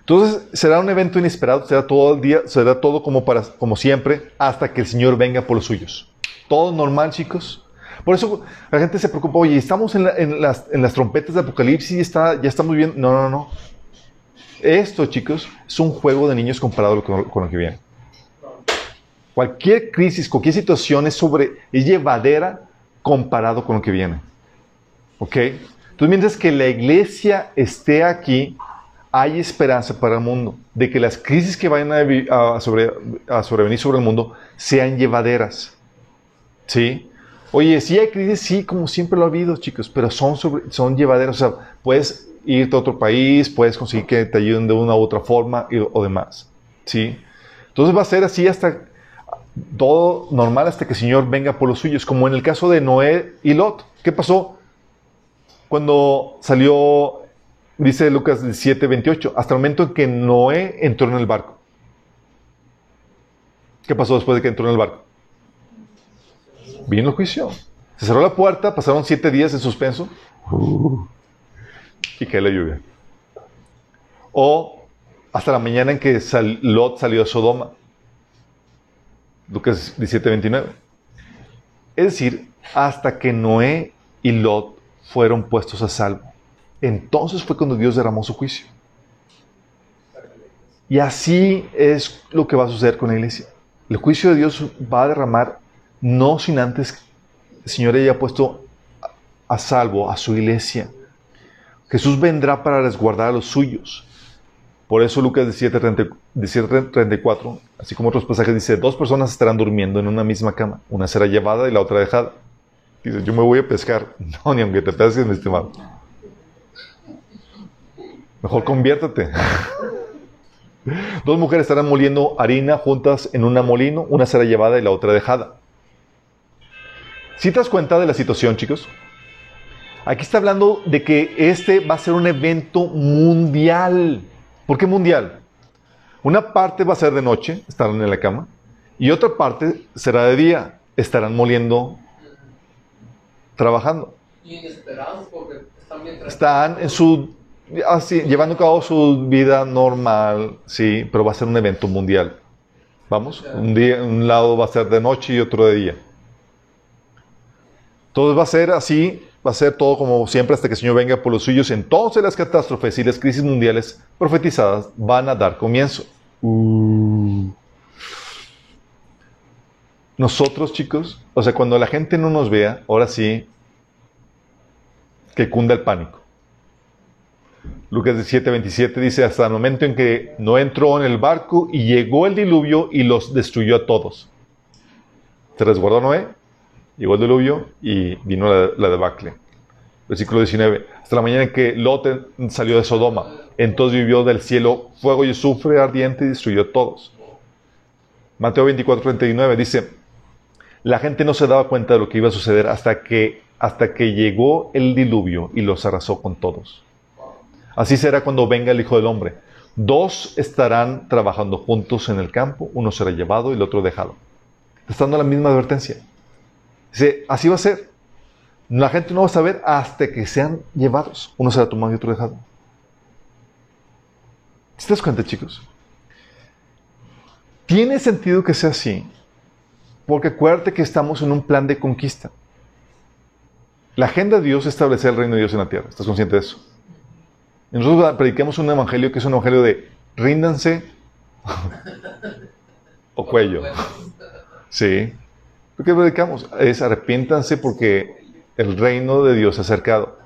Entonces será un evento inesperado, será todo el día, será todo como, para, como siempre, hasta que el Señor venga por los suyos. Todo normal, chicos. Por eso la gente se preocupa, oye, estamos en, las, trompetas de Apocalipsis y está, ya estamos bien. No, no, no. Esto, chicos, es un juego de niños comparado con, lo que viene. Cualquier crisis, cualquier situación es, sobre, es llevadera comparado con lo que viene. ¿Ok? Entonces, mientras que la iglesia esté aquí, hay esperanza para el mundo, de que las crisis que vayan a, sobre, a sobrevenir sobre el mundo sean llevaderas. ¿Sí? Oye, si hay crisis, sí, como siempre lo ha habido, chicos, pero son, son llevaderas. O sea, puedes irte a otro país, puedes conseguir que te ayuden de una u otra forma o demás. ¿Sí? Entonces va a ser así hasta todo normal hasta que el Señor venga por los suyos, como en el caso de Noé y Lot. ¿Qué pasó? Cuando salió, dice Lucas 17, 28, hasta el momento en que Noé entró en el barco. ¿Qué pasó después de que entró en el barco? Vino el juicio. Se cerró la puerta, pasaron siete días en suspenso y cae la lluvia. O hasta la mañana en que Lot salió de Sodoma. Lucas 17, 29. Es decir, hasta que Noé y Lot fueron puestos a salvo. Entonces fue cuando Dios derramó su juicio. Y así es lo que va a suceder con la iglesia. El juicio de Dios va a derramar no sin antes el Señor haya puesto a salvo a su iglesia. Jesús vendrá para resguardar a los suyos. Por eso Lucas 17:34, así como otros pasajes, dice, dos personas estarán durmiendo en una misma cama. Una será llevada y la otra dejada. Dice, yo me voy a pescar. No, ni aunque te pesques, mi estimado. Mejor conviértate. Dos mujeres estarán moliendo harina juntas en un molino. Una será llevada y la otra dejada. Si te das cuenta de la situación, chicos? Aquí está hablando de que este va a ser un evento mundial. ¿Por qué mundial? Una parte va a ser de noche, estarán en la cama, y otra parte será de día, estarán moliendo, trabajando. Inesperados porque están Están en su, así, llevando a cabo su vida normal, sí, pero va a ser un evento mundial. Vamos, un día, un lado va a ser de noche y otro de día. Todo va a ser así va a ser todo como siempre hasta que el Señor venga por los suyos. Entonces las catástrofes y las crisis mundiales profetizadas van a dar comienzo. Uh. Nosotros, chicos, o sea, cuando la gente no nos vea, ahora sí, que cunda el pánico. Lucas 17, 27 dice, hasta el momento en que no entró en el barco y llegó el diluvio y los destruyó a todos. ¿Se resguardó Noé? Llegó el diluvio y vino la, debacle. Versículo 19. Hasta la mañana en que Lot salió de Sodoma. Entonces vivió del cielo fuego y azufre ardiente y destruyó a todos. Mateo 24, 39 dice, la gente no se daba cuenta de lo que iba a suceder hasta que, hasta que llegó el diluvio y los arrasó con todos. Así será cuando venga el Hijo del Hombre. Dos estarán trabajando juntos en el campo, uno será llevado y el otro dejado. Está dando la misma advertencia. Dice, así va a ser. La gente no va a saber hasta que sean llevados. Uno será tomado y otro dejado. ¿Se das cuenta, chicos? Tiene sentido que sea así, porque acuérdate que estamos en un plan de conquista. La agenda de Dios es establecer el reino de Dios en la tierra. ¿Estás consciente de eso? nosotros predicamos un evangelio que es un evangelio de ríndanse o cuello. Sí. ¿Por qué predicamos? Es arrepiéntanse porque el reino de Dios se ha acercado.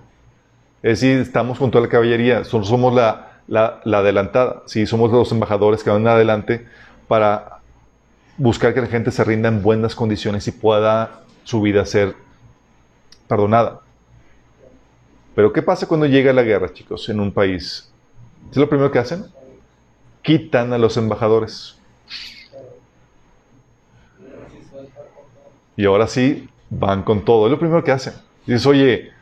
Es decir, estamos con toda la caballería, somos la, la, adelantada, sí, somos los embajadores que van adelante para buscar que la gente se rinda en buenas condiciones y pueda su vida ser perdonada. Pero ¿qué pasa cuando llega la guerra, chicos, en un país? ¿Es lo primero que hacen? Quitan a los embajadores. Y ahora sí, van con todo. Es lo primero que hacen. Dices, oye,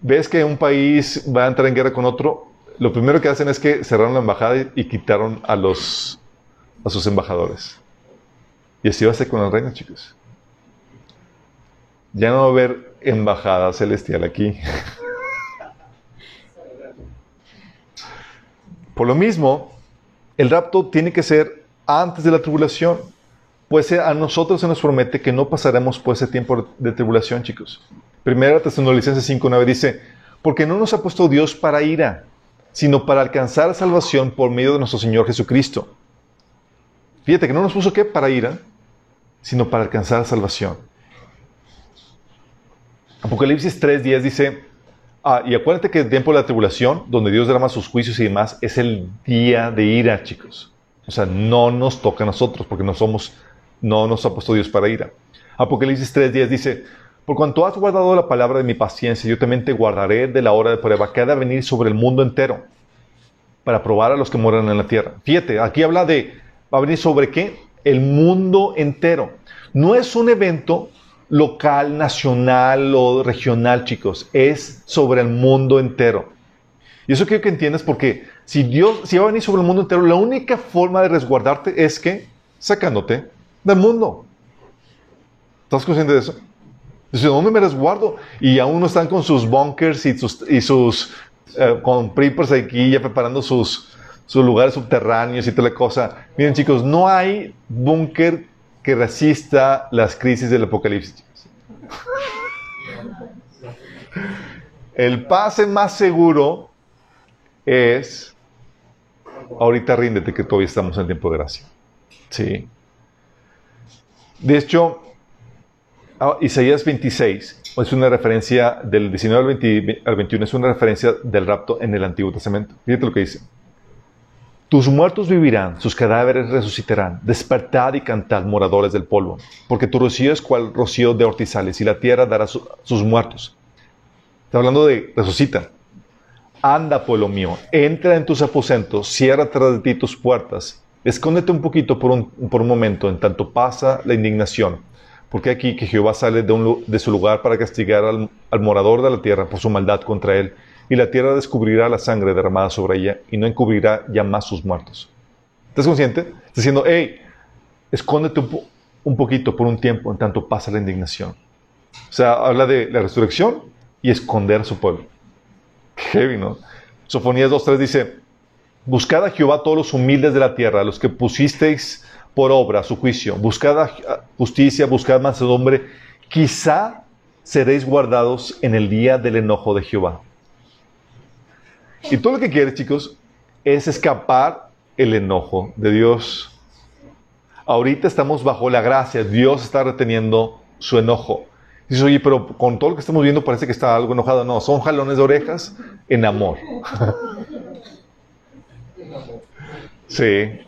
ves que un país va a entrar en guerra con otro, lo primero que hacen es que cerraron la embajada y, quitaron a los a sus embajadores. Y así va a ser con el reino, chicos. Ya no va a haber embajada celestial aquí. Por lo mismo, el rapto tiene que ser antes de la tribulación pues a nosotros se nos promete que no pasaremos por ese tiempo de tribulación, chicos. Primera Tesalonicenses 5.9 dice, porque no nos ha puesto Dios para ira, sino para alcanzar salvación por medio de nuestro Señor Jesucristo. Fíjate que no nos puso qué para ira, sino para alcanzar salvación. Apocalipsis 3.10 dice, ah, y acuérdate que el tiempo de la tribulación, donde Dios derrama sus juicios y demás, es el día de ira, chicos. O sea, no nos toca a nosotros, porque no somos, no nos ha puesto Dios para ira. Apocalipsis 3.10 dice, por cuanto has guardado la palabra de mi paciencia, yo también te guardaré de la hora de prueba que ha de venir sobre el mundo entero, para probar a los que moran en la tierra. Fíjate, aquí habla de, va a venir sobre qué? El mundo entero. No es un evento local, nacional o regional, chicos, es sobre el mundo entero. Y eso quiero que entiendas porque si Dios, si va a venir sobre el mundo entero, la única forma de resguardarte es que sacándote del mundo. ¿Estás consciente de eso? Dice, ¿dónde me resguardo? Y aún no están con sus bunkers y sus, y sus eh, con preppers aquí ya preparando sus, sus lugares subterráneos y toda la cosa. Miren chicos, no hay búnker que resista las crisis del apocalipsis. El pase más seguro es, ahorita ríndete que todavía estamos en tiempo de gracia. Sí. De hecho, ah, Isaías 26 es una referencia del 19 al, 21, es una referencia del rapto en el Antiguo Testamento. Fíjate lo que dice. Tus muertos vivirán, sus cadáveres resucitarán. Despertad y cantad, moradores del polvo, porque tu rocío es cual rocío de hortizales, y la tierra dará sus muertos. Está hablando de resucita. Anda, pueblo mío, entra en tus aposentos, cierra tras de ti tus puertas, escóndete un poquito por un, por un momento, en tanto pasa la indignación. Porque aquí que Jehová sale de, de su lugar para castigar al, al morador de la tierra por su maldad contra él y la tierra descubrirá la sangre derramada sobre ella y no encubrirá ya más sus muertos. ¿Estás consciente? Está diciendo, hey, escóndete un, poquito por un tiempo en tanto pasa la indignación. O sea, habla de la resurrección y esconder a su pueblo. Heavy, ¿no? Sofonías 2.3 dice, buscad a Jehová todos los humildes de la tierra, los que pusisteis por obra su juicio. Buscad justicia, buscad mansedumbre. Quizá seréis guardados en el día del enojo de Jehová. Y todo lo que quieres, chicos, es escapar el enojo de Dios. Ahorita estamos bajo la gracia, Dios está reteniendo su enojo. Dices, oye, pero con todo lo que estamos viendo parece que está algo enojado. No, son jalones de orejas en amor. sí.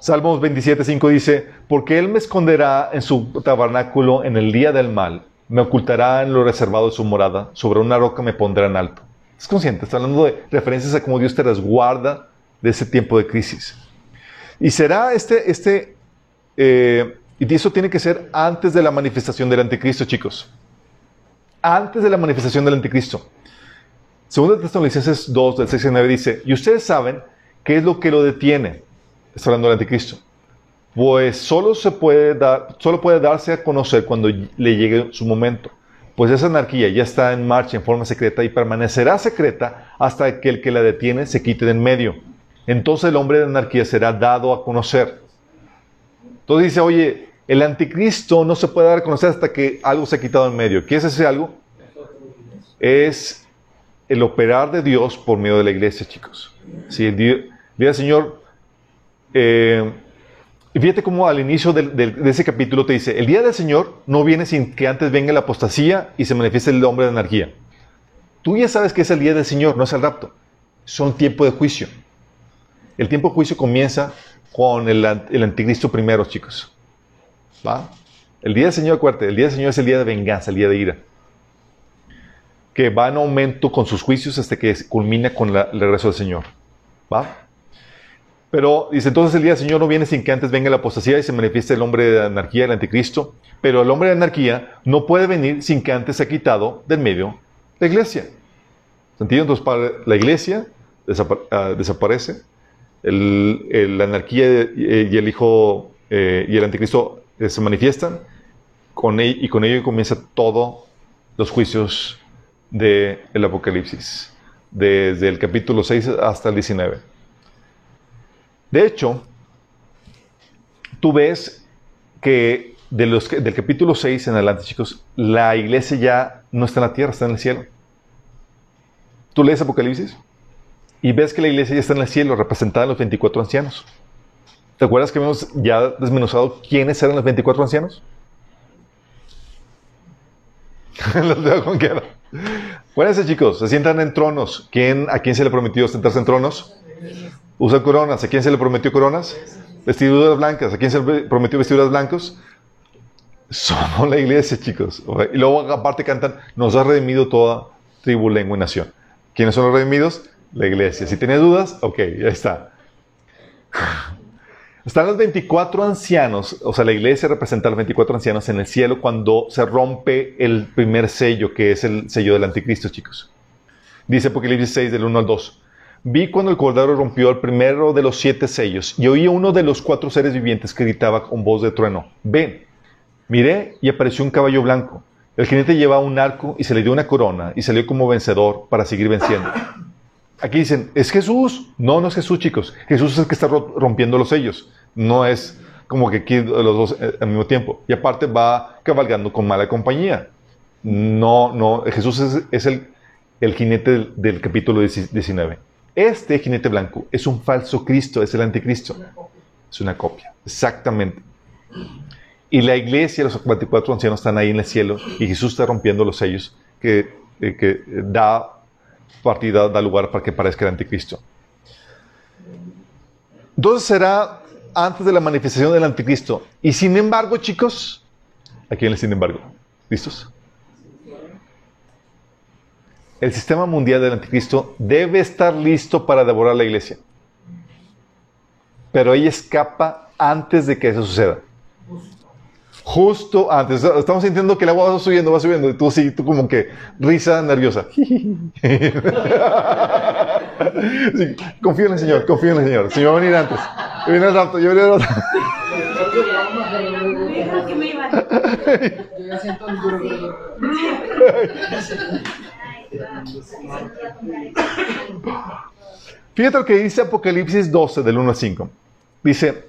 Salmos 27.5 dice, porque Él me esconderá en su tabernáculo en el día del mal, me ocultará en lo reservado de su morada, sobre una roca me pondrá en alto. ¿Estás consciente? Está hablando de referencias a cómo Dios te resguarda de ese tiempo de crisis. Y será este, este, eh, y eso tiene que ser antes de la manifestación del anticristo, chicos. Antes de la manifestación del anticristo. Segunda Tesalonicenses 2, del 6 al 9 dice, y ustedes saben qué es lo que lo detiene. Está hablando del anticristo. Pues solo, se puede dar, solo puede darse a conocer cuando le llegue su momento pues esa anarquía ya está en marcha en forma secreta y permanecerá secreta hasta que el que la detiene se quite de en medio. Entonces el hombre de anarquía será dado a conocer. Entonces dice, oye, el anticristo no se puede dar a conocer hasta que algo se ha quitado en medio. ¿Qué es ese algo? Es el operar de Dios por medio de la iglesia, chicos. Si el día, Señor eh, y fíjate cómo al inicio de, ese capítulo te dice, el día del Señor no viene sin que antes venga la apostasía y se manifieste el hombre de energía. Tú ya sabes que es el día del Señor, no es el rapto. Son tiempo de juicio. El tiempo de juicio comienza con el, anticristo primero, chicos. ¿Va? El día del Señor, acuérdate, el día del Señor es el día de venganza, el día de ira. Que va en aumento con sus juicios hasta que culmina con el regreso del Señor. ¿Va? Pero dice, entonces el día del Señor no viene sin que antes venga la apostasía y se manifieste el hombre de anarquía, el anticristo. Pero el hombre de anarquía no puede venir sin que antes se ha quitado del medio la iglesia. ¿Sentido? Entonces para la iglesia ah, desaparece, la anarquía y el hijo eh, y el anticristo eh, se manifiestan y con ello comienza todos los juicios del Apocalipsis, desde el capítulo 6 hasta el 19. De hecho, tú ves que de los, del capítulo 6 en adelante, chicos, la iglesia ya no está en la tierra, está en el cielo. Tú lees Apocalipsis y ves que la iglesia ya está en el cielo, representada en los 24 ancianos. ¿Te acuerdas que hemos ya desmenuzado quiénes eran los 24 ancianos? los veo con queda. Acuérdense, chicos, se sientan en tronos. ¿Quién, ¿A quién se le prometió sentarse en tronos? Usan coronas. ¿A quién se le prometió coronas? Vestiduras blancas. ¿A quién se le prometió vestiduras blancas? Somos la iglesia, chicos. Y luego aparte cantan, nos ha redimido toda tribu, lengua y nación. ¿Quiénes son los redimidos? La iglesia. Si tienes dudas, ok, ya está. Están los 24 ancianos, o sea, la iglesia representa a los 24 ancianos en el cielo cuando se rompe el primer sello, que es el sello del anticristo, chicos. Dice Apocalipsis 6, del 1 al 2. Vi cuando el cordero rompió el primero de los siete sellos y oí a uno de los cuatro seres vivientes que gritaba con voz de trueno, ven. Miré y apareció un caballo blanco. El jinete llevaba un arco y se le dio una corona y salió como vencedor para seguir venciendo. Aquí dicen, ¿es Jesús? No, no es Jesús, chicos. Jesús es el que está rompiendo los sellos. No es como que aquí los dos eh, al mismo tiempo. Y aparte va cabalgando con mala compañía. No, no, Jesús es, el, jinete del, capítulo 19. Este jinete blanco es un falso Cristo, es el anticristo. Es una copia, exactamente. Y la iglesia, los 24 ancianos están ahí en el cielo y Jesús está rompiendo los sellos que, eh, que da partida da lugar para que parezca el anticristo. Entonces será antes de la manifestación del anticristo. Y sin embargo, chicos, aquí en el sin embargo, ¿listos? El sistema mundial del anticristo debe estar listo para devorar la iglesia. Pero ella escapa antes de que eso suceda. Justo antes, estamos sintiendo que el agua va subiendo, va subiendo, y tú sí, tú como que risa nerviosa. confío en el Señor, confío en el Señor. El Señor va a venir antes. Yo viene el rato, yo viene el rato. Fíjate lo que dice Apocalipsis 12, del 1 al 5. Dice,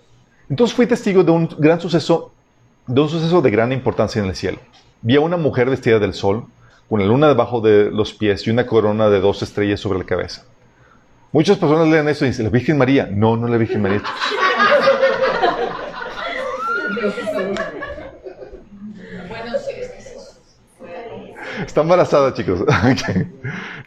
entonces fui testigo de un gran suceso de un suceso de gran importancia en el cielo. Vi a una mujer vestida del sol, con la luna debajo de los pies y una corona de dos estrellas sobre la cabeza. Muchas personas leen eso y dicen, ¿la Virgen María? No, no la Virgen María. Está embarazada, chicos.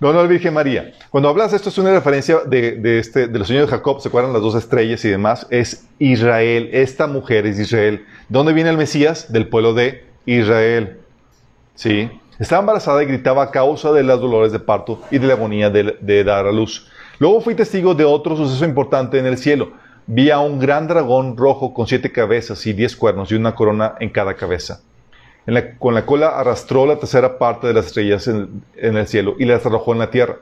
No, no, la Virgen María. Cuando hablas de esto, es una referencia de, este, de los sueños de Jacob, ¿se acuerdan las dos estrellas y demás? Es Israel. Esta mujer es Israel. ¿Dónde viene el Mesías? Del pueblo de Israel. ¿Sí? Estaba embarazada y gritaba a causa de los dolores de parto y de la agonía de, de dar a luz. Luego fui testigo de otro suceso importante en el cielo. Vi a un gran dragón rojo con siete cabezas y diez cuernos y una corona en cada cabeza con la cola arrastró la tercera parte de las estrellas en, el cielo y las arrojó en la tierra.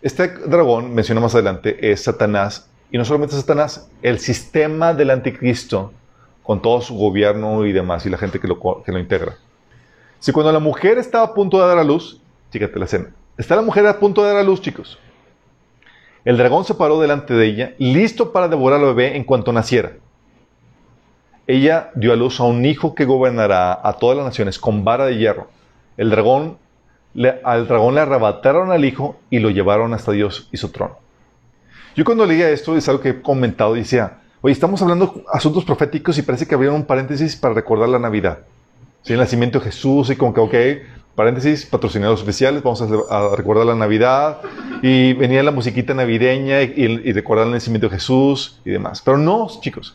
Este dragón, menciona más adelante, es Satanás, y no solamente Satanás, el sistema del anticristo, con todo su gobierno y demás, y la gente que lo, que lo integra. Si cuando la mujer estaba a punto de dar a luz, fíjate la escena, está la mujer a punto de dar a luz, chicos. El dragón se paró delante de ella, listo para devorar al bebé en cuanto naciera ella dio a luz a un hijo que gobernará a todas las naciones con vara de hierro. El dragón, al dragón le arrebataron al hijo y lo llevaron hasta Dios y su trono. Yo cuando leía esto, es algo que he comentado, decía, oye, estamos hablando asuntos proféticos y parece que abrieron un paréntesis para recordar la Navidad. Sí, el nacimiento de Jesús y como que, ok, paréntesis, patrocinados oficiales, vamos a, recordar la Navidad y venía la musiquita navideña y, y recordar el nacimiento de Jesús y demás. Pero no, chicos,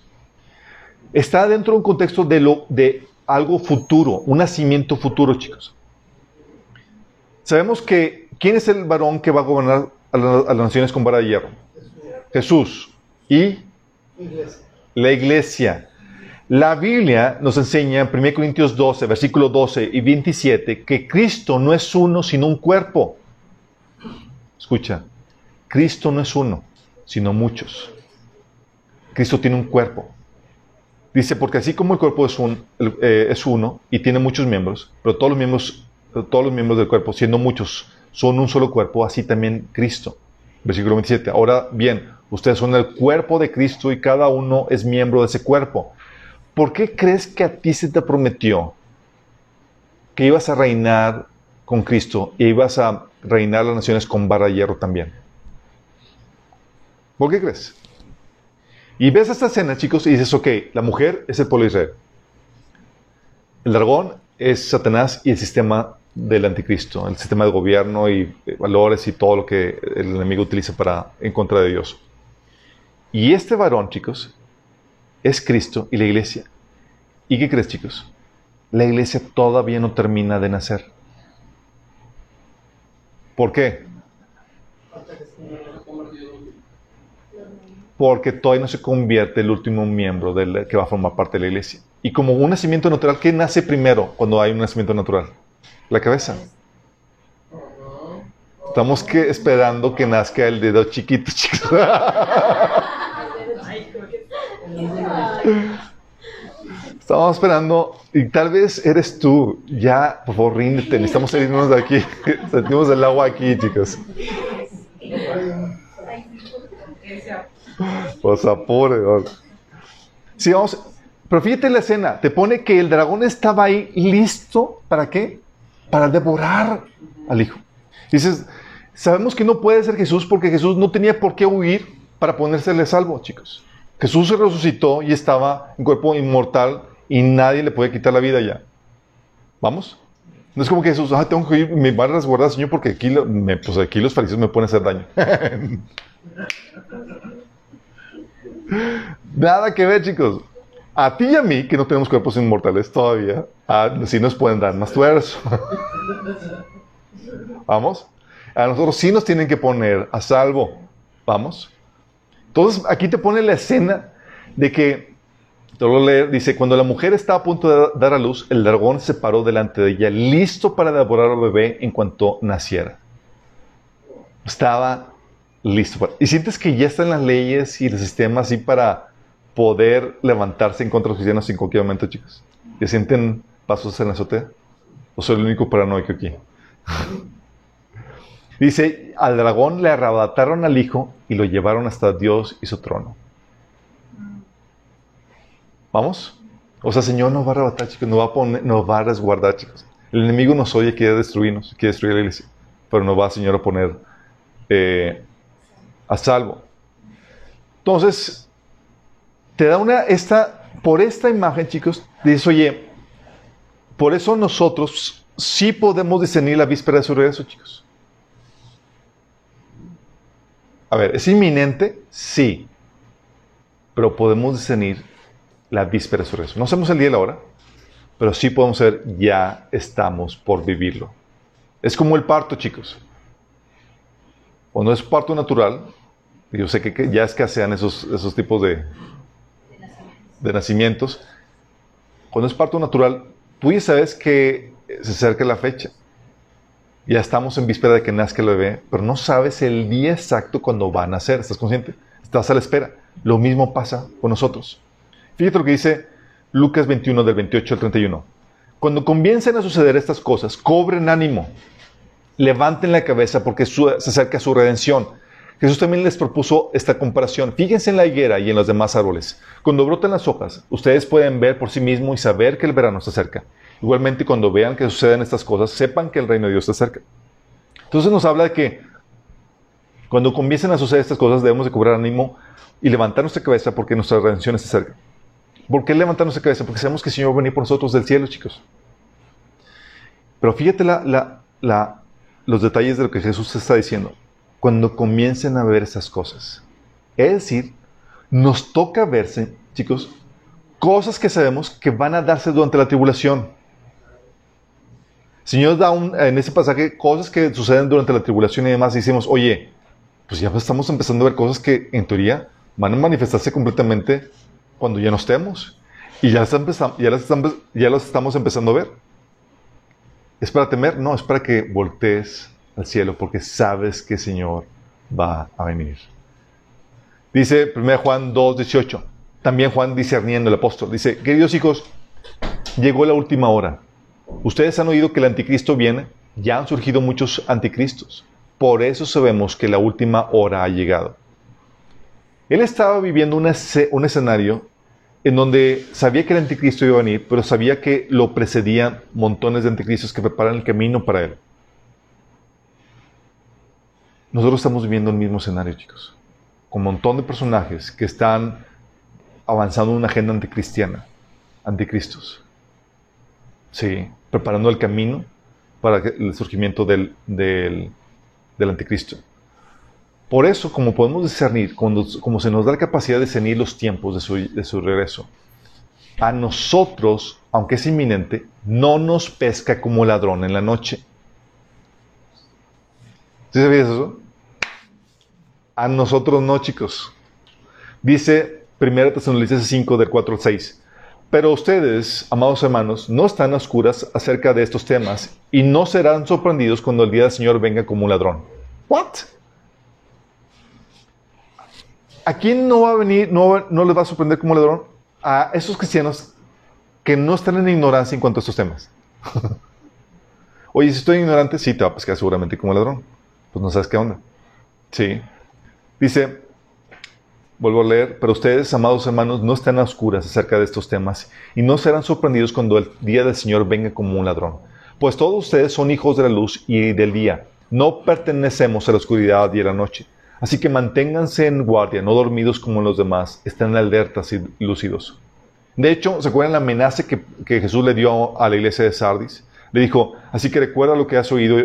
está dentro de un contexto de, lo, de algo futuro, un nacimiento futuro, chicos. Sabemos que, ¿quién es el varón que va a gobernar a, las naciones con vara de hierro? Jesús. ¿Y? La iglesia. La Biblia nos enseña en 1 Corintios 12, versículo 12 y 27, que Cristo no es uno, sino un cuerpo. Escucha, Cristo no es uno, sino muchos. Cristo tiene un cuerpo. Dice, porque así como el cuerpo es, un, eh, es uno y tiene muchos miembros, pero todos los miembros, todos los miembros del cuerpo, siendo muchos, son un solo cuerpo, así también Cristo. Versículo 27. Ahora bien, ustedes son el cuerpo de Cristo y cada uno es miembro de ese cuerpo. ¿Por qué crees que a ti se te prometió que ibas a reinar con Cristo y ibas a reinar las naciones con barra de hierro también? ¿Por qué crees? Y ves esta escena, chicos, y dices, ok, la mujer es el pueblo de Israel. El dragón es Satanás y el sistema del anticristo, el sistema de gobierno y valores y todo lo que el enemigo utiliza para en contra de Dios. Y este varón, chicos, es Cristo y la iglesia. ¿Y qué crees, chicos? La iglesia todavía no termina de nacer. ¿Por qué? Porque todavía no se convierte el último miembro del, que va a formar parte de la iglesia. Y como un nacimiento natural, ¿qué nace primero cuando hay un nacimiento natural? La cabeza. Estamos esperando que nazca el dedo chiquito, chicos. Estamos esperando y tal vez eres tú. Ya, por favor, ríndete. Necesitamos salirnos de aquí. Sentimos el agua aquí, chicos. Pues apure. Sí, vamos. Pero fíjate la escena. Te pone que el dragón estaba ahí listo. ¿Para qué? Para devorar al hijo. Dices, sabemos que no puede ser Jesús porque Jesús no tenía por qué huir para ponérsele salvo, chicos. Jesús se resucitó y estaba en cuerpo inmortal y nadie le puede quitar la vida ya. ¿Vamos? No es como que Jesús, ah, tengo que ir, me va a resguardar, Señor, porque pues aquí los fariseos me pueden hacer daño. Nada que ver, chicos. A ti y a mí, que no tenemos cuerpos inmortales todavía, a, sí nos pueden dar más tuerzo. ¿Vamos? A nosotros sí nos tienen que poner a salvo. ¿Vamos? Entonces, aquí te pone la escena de que, te lo leer, dice, cuando la mujer estaba a punto de dar a luz, el dragón se paró delante de ella, listo para devorar al bebé en cuanto naciera. Estaba listo. Y sientes que ya están las leyes y el sistema así para poder levantarse en contra de los cristianos en cualquier momento, chicos. ¿Ya sienten pasos en la azotea? ¿O soy el único paranoico aquí? Dice, al dragón le arrebataron al hijo y lo llevaron hasta Dios y su trono. ¿Vamos? O sea, Señor nos va a arrebatar, chicos, nos va a, poner, nos va a resguardar, chicos. El enemigo nos oye, quiere destruirnos, quiere destruir la iglesia, pero nos va, Señor, a poner eh, a salvo. Entonces, te da una, esta, por esta imagen, chicos, dices, oye, por eso nosotros sí podemos discernir la víspera de su regreso, chicos. A ver, ¿es inminente? Sí. Pero podemos discernir la víspera de su regreso. No sabemos el día y la hora, pero sí podemos ser, ya estamos por vivirlo. Es como el parto, chicos. Cuando es parto natural, yo sé que ya escasean esos, tipos de, de nacimientos. Cuando es parto natural, tú ya sabes que se acerca la fecha ya estamos en víspera de que nazca el bebé, pero no sabes el día exacto cuando va a nacer. ¿Estás consciente? Estás a la espera. Lo mismo pasa con nosotros. Fíjate lo que dice Lucas 21 del 28 al 31. Cuando comiencen a suceder estas cosas, cobren ánimo, levanten la cabeza porque se acerca su redención. Jesús también les propuso esta comparación. Fíjense en la higuera y en los demás árboles. Cuando brotan las hojas, ustedes pueden ver por sí mismos y saber que el verano se acerca. Igualmente, cuando vean que suceden estas cosas, sepan que el reino de Dios está cerca. Entonces nos habla de que cuando comiencen a suceder estas cosas, debemos de cobrar ánimo y levantar nuestra cabeza porque nuestra redención está cerca. ¿Por qué levantar nuestra cabeza? Porque sabemos que el Señor va a venir por nosotros del cielo, chicos. Pero fíjate los detalles de lo que Jesús está diciendo. Cuando comiencen a ver esas cosas. Es decir, nos toca verse, chicos, cosas que sabemos que van a darse durante la tribulación. Señor da en ese pasaje cosas que suceden durante la tribulación y demás, y decimos, oye, pues ya estamos empezando a ver cosas que en teoría van a manifestarse completamente cuando ya no estemos. Y ya, las ya las estamos empezando a ver. ¿Es para temer? No, es para que voltees al cielo porque sabes que el Señor va a venir. Dice 1 Juan 2, 18. También Juan discerniendo el apóstol. Dice, queridos hijos, llegó la última hora. Ustedes han oído que el anticristo viene, ya han surgido muchos anticristos. Por eso sabemos que la última hora ha llegado. Él estaba viviendo un, escenario en donde sabía que el anticristo iba a venir, pero sabía que lo precedían montones de anticristos que preparan el camino para él. Nosotros estamos viviendo el mismo escenario, chicos, con un montón de personajes que están avanzando en una agenda anticristiana, anticristos. Sí, preparando el camino para el surgimiento del, del, anticristo. Por eso, como podemos discernir, cuando, como se nos da la capacidad de discernir los tiempos de su, de su regreso, a nosotros, aunque es inminente, no nos pesca como ladrón en la noche. ¿Sí sabías eso? A nosotros no, chicos. Dice 1 Tesalonicenses 5 del 4 al 6. Pero ustedes, amados hermanos, no están a oscuras acerca de estos temas y no serán sorprendidos cuando el día del Señor venga como un ladrón. ¿What? ¿A quién no va a venir, no, no les va a sorprender como ladrón? A esos cristianos que no están en ignorancia en cuanto a estos temas. Oye, si estoy ignorante, sí, te va a pescar seguramente como ladrón. Pues no sabes qué onda. Sí. Dice, Vuelvo a leer, pero ustedes, amados hermanos, no están a oscuras acerca de estos temas y no serán sorprendidos cuando el día del Señor venga como un ladrón. Pues todos ustedes son hijos de la luz y del día. No pertenecemos a la oscuridad y a la noche. Así que manténganse en guardia, no dormidos como los demás. Estén alertas y lúcidos. De hecho, ¿se acuerdan la amenaza que, Jesús le dio a la iglesia de Sardis? Le dijo, así que recuerda lo que has oído,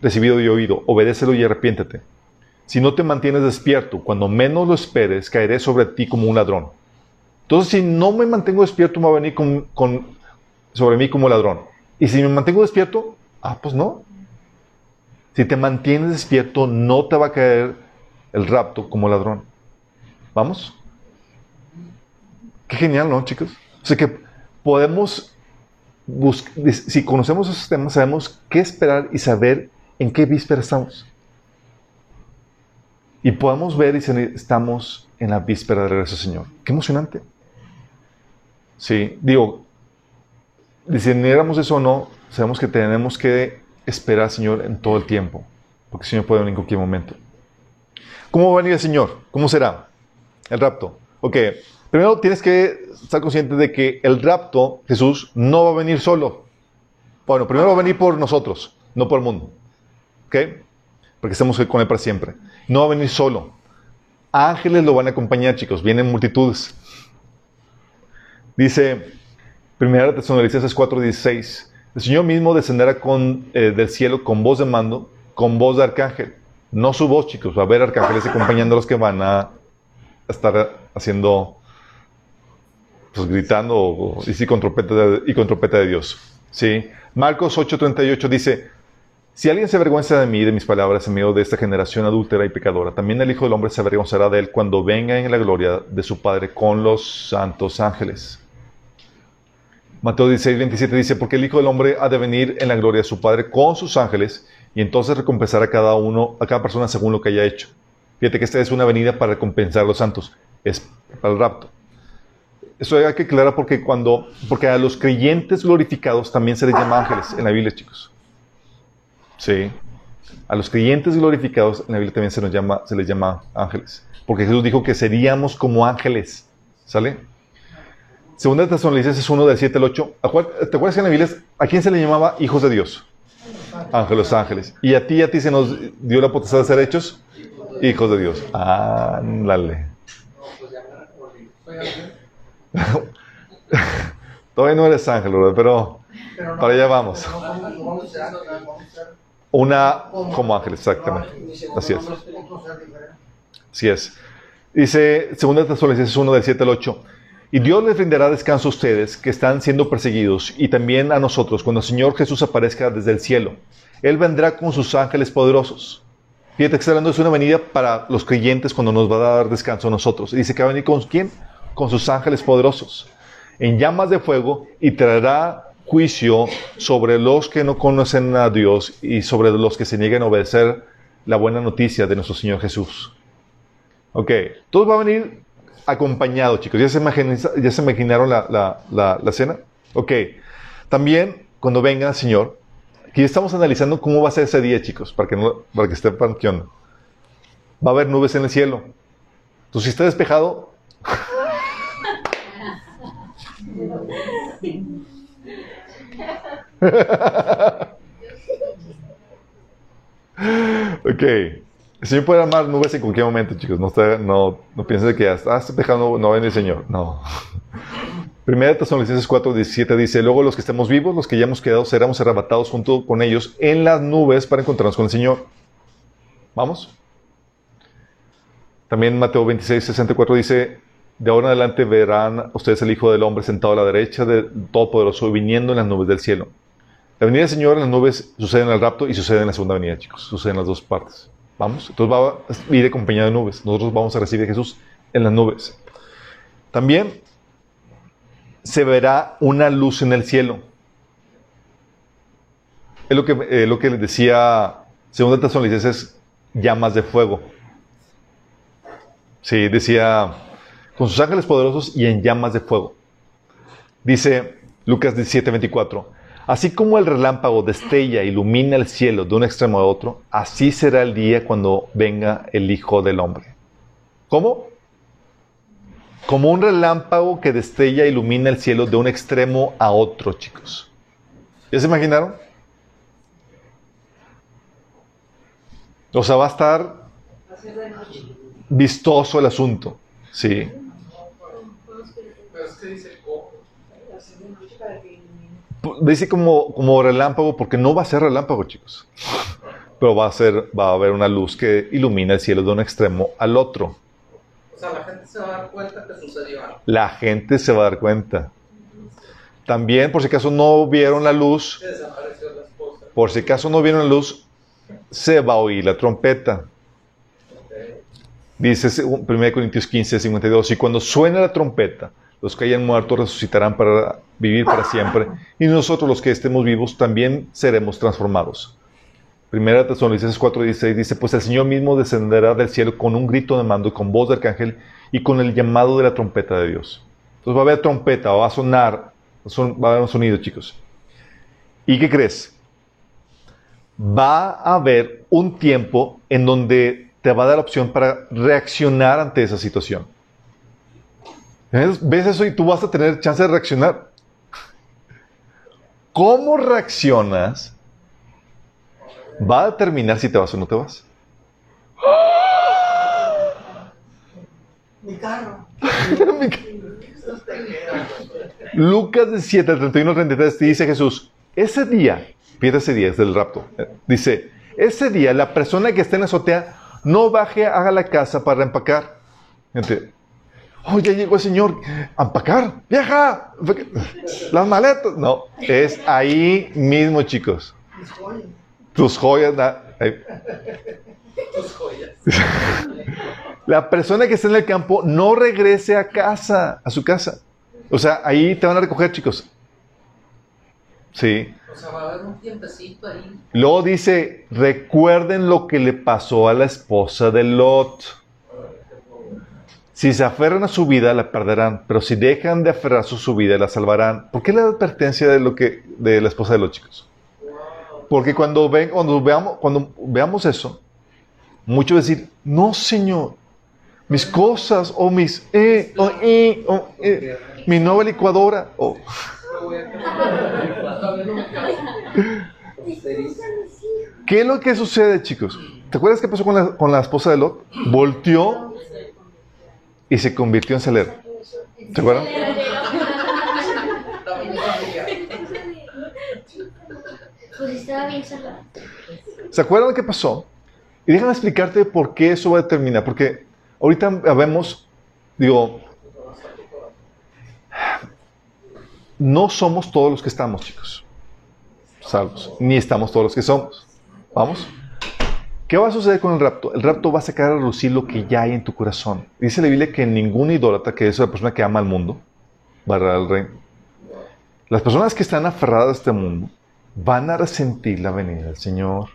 recibido y oído, obedécelo y arrepiéntete. Si no te mantienes despierto, cuando menos lo esperes, caeré sobre ti como un ladrón. Entonces, si no me mantengo despierto, me va a venir sobre mí como ladrón. Y si me mantengo despierto, ah, pues no. Si te mantienes despierto, no te va a caer el rapto como ladrón. ¿Vamos? Qué genial, ¿no, chicos? O sea que podemos, si conocemos esos temas, sabemos qué esperar y saber en qué víspera estamos. Y podemos ver y estamos en la víspera del regreso del Señor. Qué emocionante. Sí, digo, discerniéramos eso o no, sabemos que tenemos que esperar al Señor en todo el tiempo, porque el Señor puede venir en cualquier momento. ¿Cómo va a venir el Señor? ¿Cómo será? El rapto. Ok, primero tienes que estar consciente de que el rapto, Jesús, no va a venir solo. Bueno, primero va a venir por nosotros, no por el mundo. ¿Ok? Porque estamos con Él para siempre. No va a venir solo. Ángeles lo van a acompañar, chicos. Vienen multitudes. Dice 1 Tesalonicenses 4:16. El Señor mismo descenderá con, eh, del cielo con voz de mando, con voz de arcángel. No su voz, chicos. Va a haber arcángeles acompañando a los que van a estar haciendo, pues gritando y, con trompeta de, y con trompeta de Dios. ¿Sí? Marcos 8:38 dice, si alguien se avergüenza de mí y de mis palabras en medio de esta generación adúltera y pecadora, también el Hijo del Hombre se avergonzará de él cuando venga en la gloria de su Padre con los santos ángeles. Mateo 16, 27 dice, porque el Hijo del Hombre ha de venir en la gloria de su Padre con sus ángeles y entonces recompensar a cada uno, a cada persona según lo que haya hecho. Fíjate que esta es una venida para recompensar a los santos, es para el rapto. Eso hay que aclarar porque cuando, porque a los creyentes glorificados también se les llama ángeles en la Biblia, chicos. Sí. A los creyentes glorificados en la Biblia también se, nos llama, se les llama ángeles. Porque Jesús dijo que seríamos como ángeles. ¿Sale? Segunda de Tesalonicenses 1 del 7 al 8. ¿Te acuerdas que en la Biblia a quién se le llamaba hijos de Dios? Ángeles, ángeles. ¿Y a ti a ti se nos dio la potestad de ser hechos? Hijos de Dios. Ándale. Todavía no eres ángel, pero para allá vamos. Una como ángel, exactamente. Así es. Así es. Dice 2 Tesalonicenses 1 del 7 al 8. Y Dios les brindará descanso a ustedes que están siendo perseguidos y también a nosotros cuando el Señor Jesús aparezca desde el cielo. Él vendrá con sus ángeles poderosos. Fíjate que está hablando de una venida para los creyentes cuando nos va a dar descanso a nosotros. Y dice que va a venir con quién? Con sus ángeles poderosos. En llamas de fuego y traerá juicio sobre los que no conocen a Dios y sobre los que se niegan a obedecer la buena noticia de nuestro Señor Jesús. Ok, todo va a venir acompañado, chicos. ¿Ya se, ya se imaginaron la, la, cena? Ok, también cuando venga el Señor, aquí estamos analizando cómo va a ser ese día, chicos, para que, no, para que estén. Va a haber nubes en el cielo. Entonces, si está despejado... ok. El Señor puede armar nubes en cualquier momento, chicos. No, está, no, no piensen que hasta, ah, dejando, no ven el Señor. No. Primera Tesalonicenses 4, 17 dice, luego los que estemos vivos, los que ya hemos quedado, seremos arrebatados junto con ellos en las nubes para encontrarnos con el Señor. ¿Vamos? También Mateo 26, 64 dice, de ahora en adelante verán ustedes el Hijo del Hombre sentado a la derecha del Todopoderoso viniendo en las nubes del cielo. La venida del Señor en las nubes sucede en el rapto y sucede en la segunda venida, chicos. Sucede en las dos partes. Vamos. Entonces va a ir acompañado de nubes. Nosotros vamos a recibir a Jesús en las nubes. También se verá una luz en el cielo. Es lo que, eh, lo que les decía, según es llamas de fuego. Sí, decía, con sus ángeles poderosos y en llamas de fuego. Dice Lucas 17, 24. Así como el relámpago destella, ilumina el cielo de un extremo a otro, así será el día cuando venga el Hijo del Hombre. ¿Cómo? Como un relámpago que destella, ilumina el cielo de un extremo a otro, chicos. ¿Ya se imaginaron? O sea, va a estar vistoso el asunto. Sí. Como, como relámpago porque no va a ser relámpago, chicos. Pero va a ser, va a haber una luz que ilumina el cielo de un extremo al otro. O sea, la gente se va a dar cuenta que sucedió La gente se va a dar cuenta. También, por si acaso no vieron la luz, por si acaso no vieron la luz, se va a oír la trompeta. Dice 1 Corintios 15, 52, y cuando suena la trompeta, los que hayan muerto resucitarán para vivir para siempre, y nosotros los que estemos vivos también seremos transformados. Primera Tesalonicenses 4:16 dice, pues el Señor mismo descenderá del cielo con un grito de mando, con voz de arcángel y con el llamado de la trompeta de Dios. Entonces va a haber trompeta, va a sonar, va a haber un sonido, chicos. ¿Y qué crees? Va a haber un tiempo en donde te va a dar opción para reaccionar ante esa situación. ¿Ves eso y tú vas a tener chance de reaccionar? ¿Cómo reaccionas? Va a determinar si te vas o no te vas. Mi carro. Lucas 17, 31, 33 dice Jesús, ese día, pide ese día, es del rapto, eh, dice, ese día la persona que esté en la azotea no baje a la casa para empacar. Gente, Oh, ya llegó el Señor. A empacar. Vieja. Las maletas. No, es ahí mismo, chicos. Tus joyas. Tus joyas. La persona que está en el campo no regrese a casa, a su casa. O sea, ahí te van a recoger, chicos. Sí. O sea, va a haber un tiempecito ahí. Luego dice, recuerden lo que le pasó a la esposa de Lot. Si se aferran a su vida, la perderán, pero si dejan de aferrarse a su vida, la salvarán. ¿Por qué la advertencia de, lo que, de la esposa de los chicos? Porque cuando, ven, cuando, veamos, cuando veamos eso, muchos decir, no, Señor, mis cosas, o mis, eh, o, eh, o, eh, mi nueva licuadora, o... ¿Qué es lo que sucede, chicos? ¿Te acuerdas qué pasó con la, con la esposa de Lot? Volteó y se convirtió en celero. ¿Se acuerdan? ¿Se acuerdan qué pasó? Y déjame explicarte por qué eso va a terminar. Porque ahorita vemos, digo, no somos todos los que estamos, chicos. Salvos. Ni estamos todos los que somos. ¿Vamos? ¿Qué va a suceder con el rapto? El rapto va a sacar a relucir lo que ya hay en tu corazón. Dice la Biblia que ningún idólatra, que es la persona que ama al mundo, va al reino. Las personas que están aferradas a este mundo van a resentir la venida del Señor.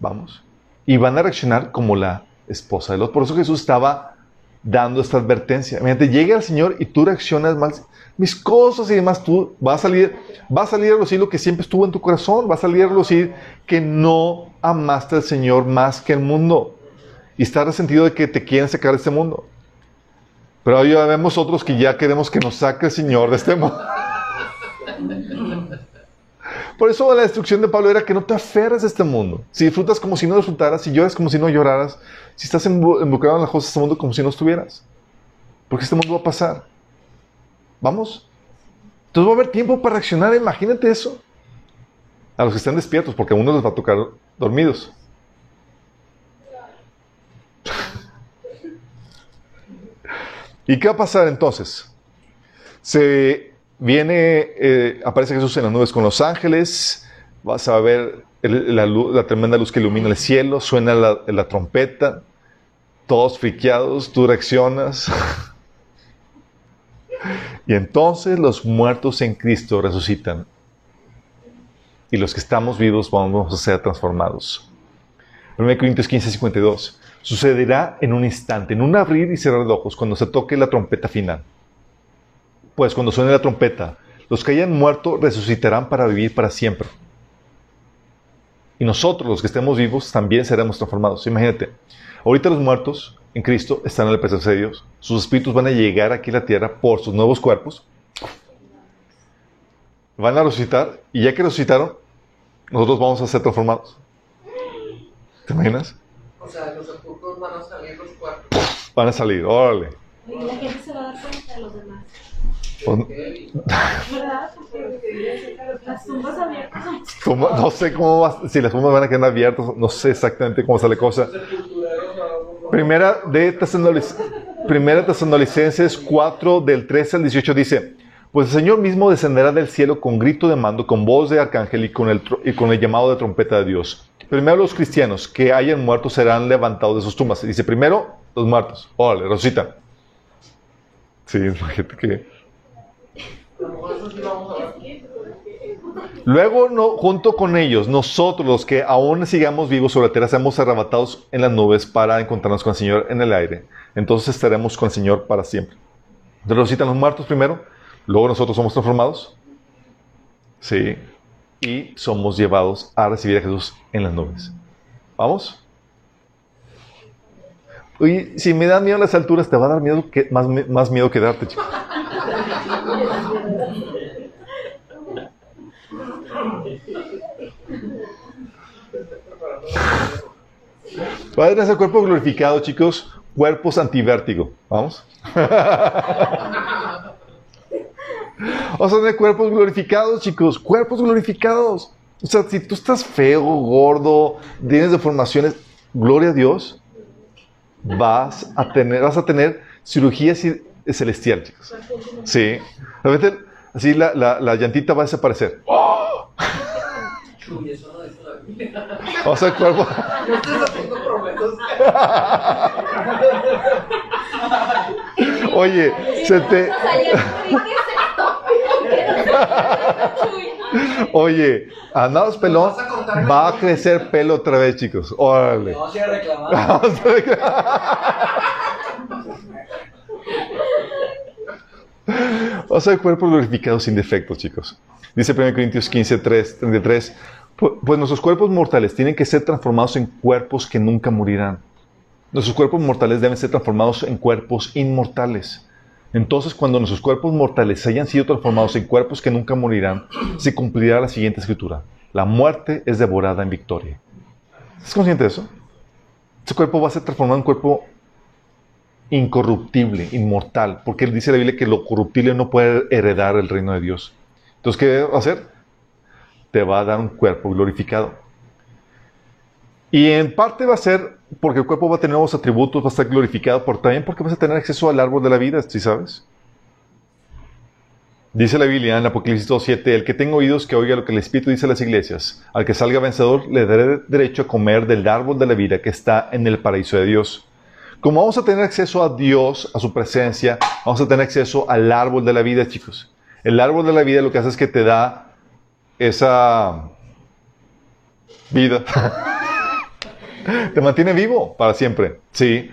Vamos. Y van a reaccionar como la esposa de Lot. Por eso Jesús estaba dando esta advertencia. Mientras llegue al Señor y tú reaccionas mal, mis cosas y demás, tú vas a salir, va a salir a lucir lo que siempre estuvo en tu corazón, va a salir a lucir que no amaste al Señor más que el mundo y está resentido de que te quieren sacar de este mundo. Pero hoy vemos otros que ya queremos que nos saque el Señor de este mundo. Por eso la destrucción de Pablo era que no te aferres a este mundo. Si disfrutas como si no disfrutaras, si lloras como si no lloraras, si estás involucrado en las cosas de este mundo como si no estuvieras. Porque este mundo va a pasar. ¿Vamos? Entonces va a haber tiempo para reaccionar, imagínate eso. A los que estén despiertos, porque a uno les va a tocar dormidos. ¿Y qué va a pasar entonces? Se viene, eh, aparece Jesús en las nubes con los ángeles, vas a ver la, tremenda luz que ilumina el cielo, suena la, trompeta, todos friqueados, tú reaccionas. y entonces los muertos en Cristo resucitan. Y los que estamos vivos vamos a ser transformados. 1 Corintios 15, 52. Sucederá en un instante, en un abrir y cerrar de ojos, cuando se toque la trompeta final. Pues cuando suene la trompeta, los que hayan muerto resucitarán para vivir para siempre. Y nosotros, los que estemos vivos, también seremos transformados. Imagínate, ahorita los muertos en Cristo están en la presencia de Dios. Sus espíritus van a llegar aquí a la tierra por sus nuevos cuerpos. Van a resucitar y ya que resucitaron, nosotros vamos a ser transformados. ¿Te imaginas? O sea, los sepulcros van a salir los cuerpos. Van a salir, órale. Y la gente se va a dar cuenta de los demás. Pues, ¿Verdad? Porque las tumbas abiertas. ¿cómo- no sé cómo va, si las tumbas van a quedar abiertas, no sé exactamente cómo sale cosa. Primera de Primera Tesanolicenses 4 del 13 al 18 dice, pues el Señor mismo descenderá del cielo con grito de mando, con voz de arcángel y con el, con el llamado de trompeta de Dios. Primero los cristianos que hayan muerto serán levantados de sus tumbas. Dice, primero los muertos. Órale, resucitan. Sí, imagínate que... Luego, junto con ellos, nosotros los que aún sigamos vivos sobre la tierra, seremos arrebatados en las nubes para encontrarnos con el Señor en el aire. Entonces estaremos con el Señor para siempre. Resucitan los muertos primero, luego nosotros somos transformados. Sí. Y somos llevados a recibir a Jesús en las nubes. ¿Vamos? Oye, si me dan miedo las alturas, te va a dar miedo más, más miedo que darte, chico. Va a ese cuerpo glorificado, chicos. Cuerpos antivértigo. ¿Vamos? Vamos a tener cuerpos glorificados, chicos. Cuerpos glorificados. O sea, si tú estás feo, gordo, tienes deformaciones, gloria a Dios, vas a tener, vas a tener cirugía ci- celestial, chicos. Sí. Realmente, así la, la, la llantita va a desaparecer. Uy, eso no dice la Biblia. Vamos a ver cuerpo. Oye, se te. Oye, andados pelón, a va a crecer pelo otra vez, chicos. Órale. Vamos a ir a reclamar. Vamos a a sin defectos, chicos. Dice 1 Corintios 15, 3, 33. "Pu- Pues nuestros cuerpos mortales tienen que ser transformados en cuerpos que nunca morirán. Nuestros cuerpos mortales deben ser transformados en cuerpos inmortales. Entonces, cuando nuestros cuerpos mortales hayan sido transformados en cuerpos que nunca morirán, se cumplirá la siguiente escritura. La muerte es devorada en victoria. ¿Estás consciente de eso? Ese cuerpo va a ser transformado en cuerpo incorruptible, inmortal, porque él dice la Biblia que lo corruptible no puede heredar el reino de Dios. Entonces, ¿qué va a hacer? Te va a dar un cuerpo glorificado. Y en parte va a ser porque el cuerpo va a tener nuevos atributos, va a estar glorificado, pero también porque vas a tener acceso al árbol de la vida, ¿sí sabes? Dice la Biblia en Apocalipsis 2.7, el que tenga oídos que oiga lo que el Espíritu dice a las iglesias, al que salga vencedor le daré derecho a comer del árbol de la vida que está en el paraíso de Dios. Como vamos a tener acceso a Dios, a su presencia, vamos a tener acceso al árbol de la vida, chicos. El árbol de la vida lo que hace es que te da esa vida. te mantiene vivo para siempre. Sí.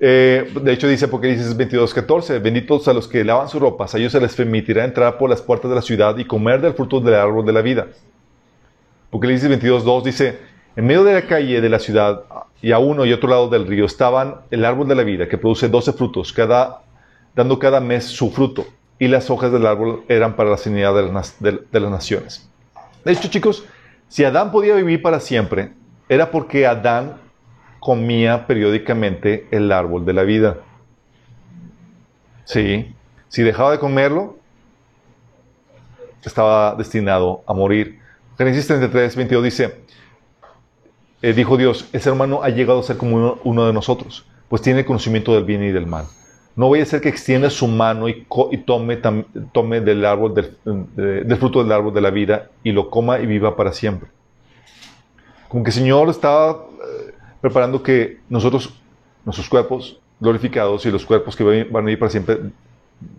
Eh, de hecho, dice Apocalipsis 22:14: Benditos a los que lavan sus ropas, a ellos se les permitirá entrar por las puertas de la ciudad y comer del fruto del árbol de la vida. Apocalipsis 22:2 dice: En medio de la calle de la ciudad y a uno y otro lado del río estaban el árbol de la vida que produce 12 frutos, cada, dando cada mes su fruto, y las hojas del árbol eran para la sanidad de las naciones. De hecho, chicos, si Adán podía vivir para siempre, era porque Adán comía periódicamente el árbol de la vida. Sí. Si dejaba de comerlo, estaba destinado a morir. Génesis 33, 22 dice, eh, dijo Dios, el ser humano ha llegado a ser como uno, de nosotros, pues tiene conocimiento del bien y del mal. No voy a ser que extienda su mano y, tome, tome del árbol del, de- del fruto del árbol de la vida y lo coma y viva para siempre. Como que el Señor estaba eh, preparando que nosotros, nuestros cuerpos glorificados y los cuerpos que van a vivir para siempre,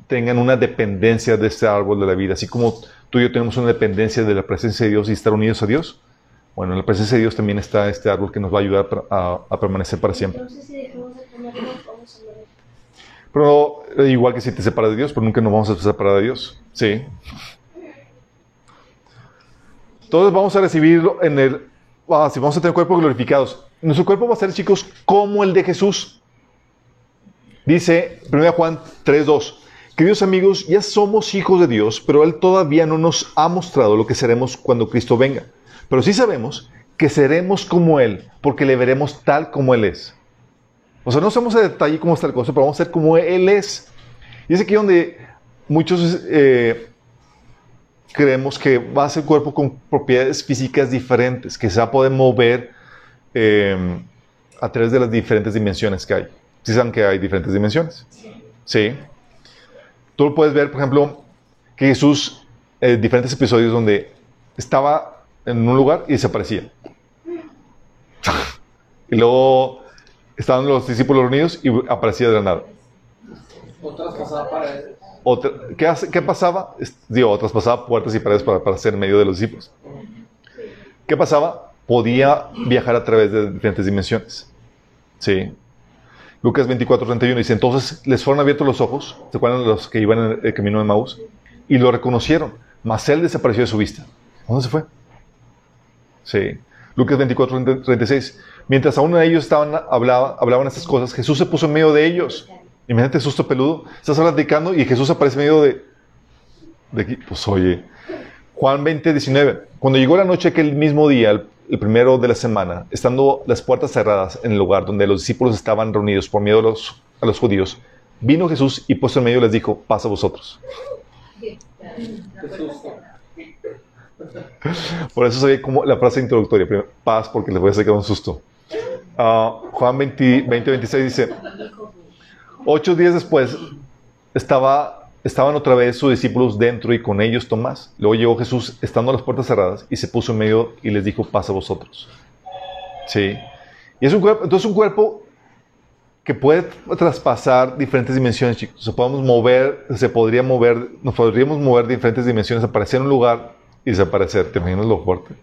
tengan una dependencia de este árbol de la vida, así como tú y yo tenemos una dependencia de la presencia de Dios y estar unidos a Dios. Bueno, en la presencia de Dios también está este árbol que nos va a ayudar a, a permanecer para siempre. Entonces, si dejamos de comerlo, vamos a morir. Pero eh, igual que si te separas de Dios, pero nunca nos vamos a separar de Dios. Sí. Entonces vamos a recibirlo en el... ah, si vamos a tener cuerpos glorificados. Nuestro cuerpo va a ser, chicos, como el de Jesús. Dice 1 Juan 3.2. Queridos amigos, ya somos hijos de Dios, pero Él todavía no nos ha mostrado lo que seremos cuando Cristo venga. Pero sí sabemos que seremos como Él, porque le veremos tal como Él es. O sea, no sabemos a detalle cómo está el cosa, pero vamos a ser como Él es. Y es aquí donde muchos eh, creemos que va a ser cuerpo con propiedades físicas diferentes, que se va a poder mover eh, a través de las diferentes dimensiones que hay. ¿Sí saben que hay diferentes dimensiones? Sí. Tú lo puedes ver, por ejemplo, que Jesús, en diferentes episodios donde estaba en un lugar y desaparecía. y luego estaban los discípulos reunidos y aparecía de la nada. Otras pasadas para él. Otra- ¿qué, hace- qué pasaba? Digo, traspasaba puertas y paredes para, para ser en medio de los discípulos. ¿Qué pasaba? Podía viajar a través de diferentes dimensiones. Sí. Lucas 24, 31 dice, entonces les fueron abiertos los ojos, ¿se acuerdan de los que iban en el camino de Maús? Y lo reconocieron, mas él desapareció de su vista. ¿A ¿Dónde se fue? Sí. Lucas 24, 36. Mientras aún ellos estaban, hablaba- hablaban estas cosas, Jesús se puso en medio de ellos. Imagínate susto peludo. Estás platicando y Jesús aparece en medio de... de aquí. Pues oye. Juan 20, 19. Cuando llegó la noche aquel mismo día, el, el primero de la semana, estando las puertas cerradas en el lugar donde los discípulos estaban reunidos por miedo a los, a los judíos, vino Jesús y puesto en medio les dijo, paz a vosotros. Por eso sabía como la frase introductoria, paz, porque les voy a sacar un susto. Ah, Juan 20, 20, 26 dice, ocho días después estaba, estaban otra vez sus discípulos dentro y con ellos Tomás. Luego llegó Jesús estando las puertas cerradas y se puso en medio y les dijo, paz a vosotros. Sí. Y es un cuerpo, entonces un cuerpo que puede traspasar diferentes dimensiones, chicos. Se podemos mover, se podría mover, nos podríamos mover de diferentes dimensiones, aparecer en un lugar y desaparecer. ¿Te imaginas lo fuerte?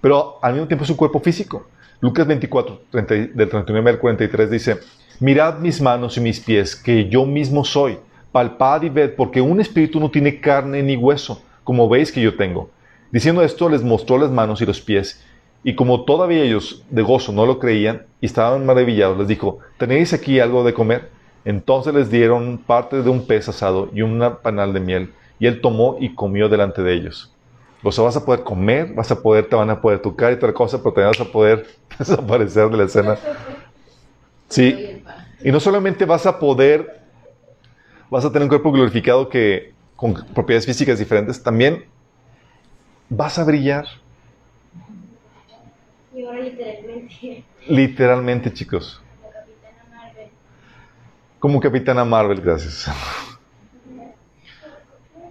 Pero al mismo tiempo es un cuerpo físico. Lucas 24, 30 del 39 al 43 dice, mirad mis manos y mis pies, que yo mismo soy. Palpad y ved, porque un espíritu no tiene carne ni hueso, como veis que yo tengo. Diciendo esto, les mostró las manos y los pies. Y como todavía ellos de gozo no lo creían y estaban maravillados, les dijo, ¿tenéis aquí algo de comer? Entonces les dieron parte de un pez asado y un panal de miel, y él tomó y comió delante de ellos. O sea, vas a poder comer, vas a poder, te van a poder tocar y otra cosa, pero te vas a poder desaparecer de la escena. Sí. Y no solamente vas a poder, vas a tener un cuerpo glorificado que con propiedades físicas diferentes, también vas a brillar. Y ahora literalmente, Literalmente, chicos. la capitana Marvel. Como Capitana Marvel, gracias.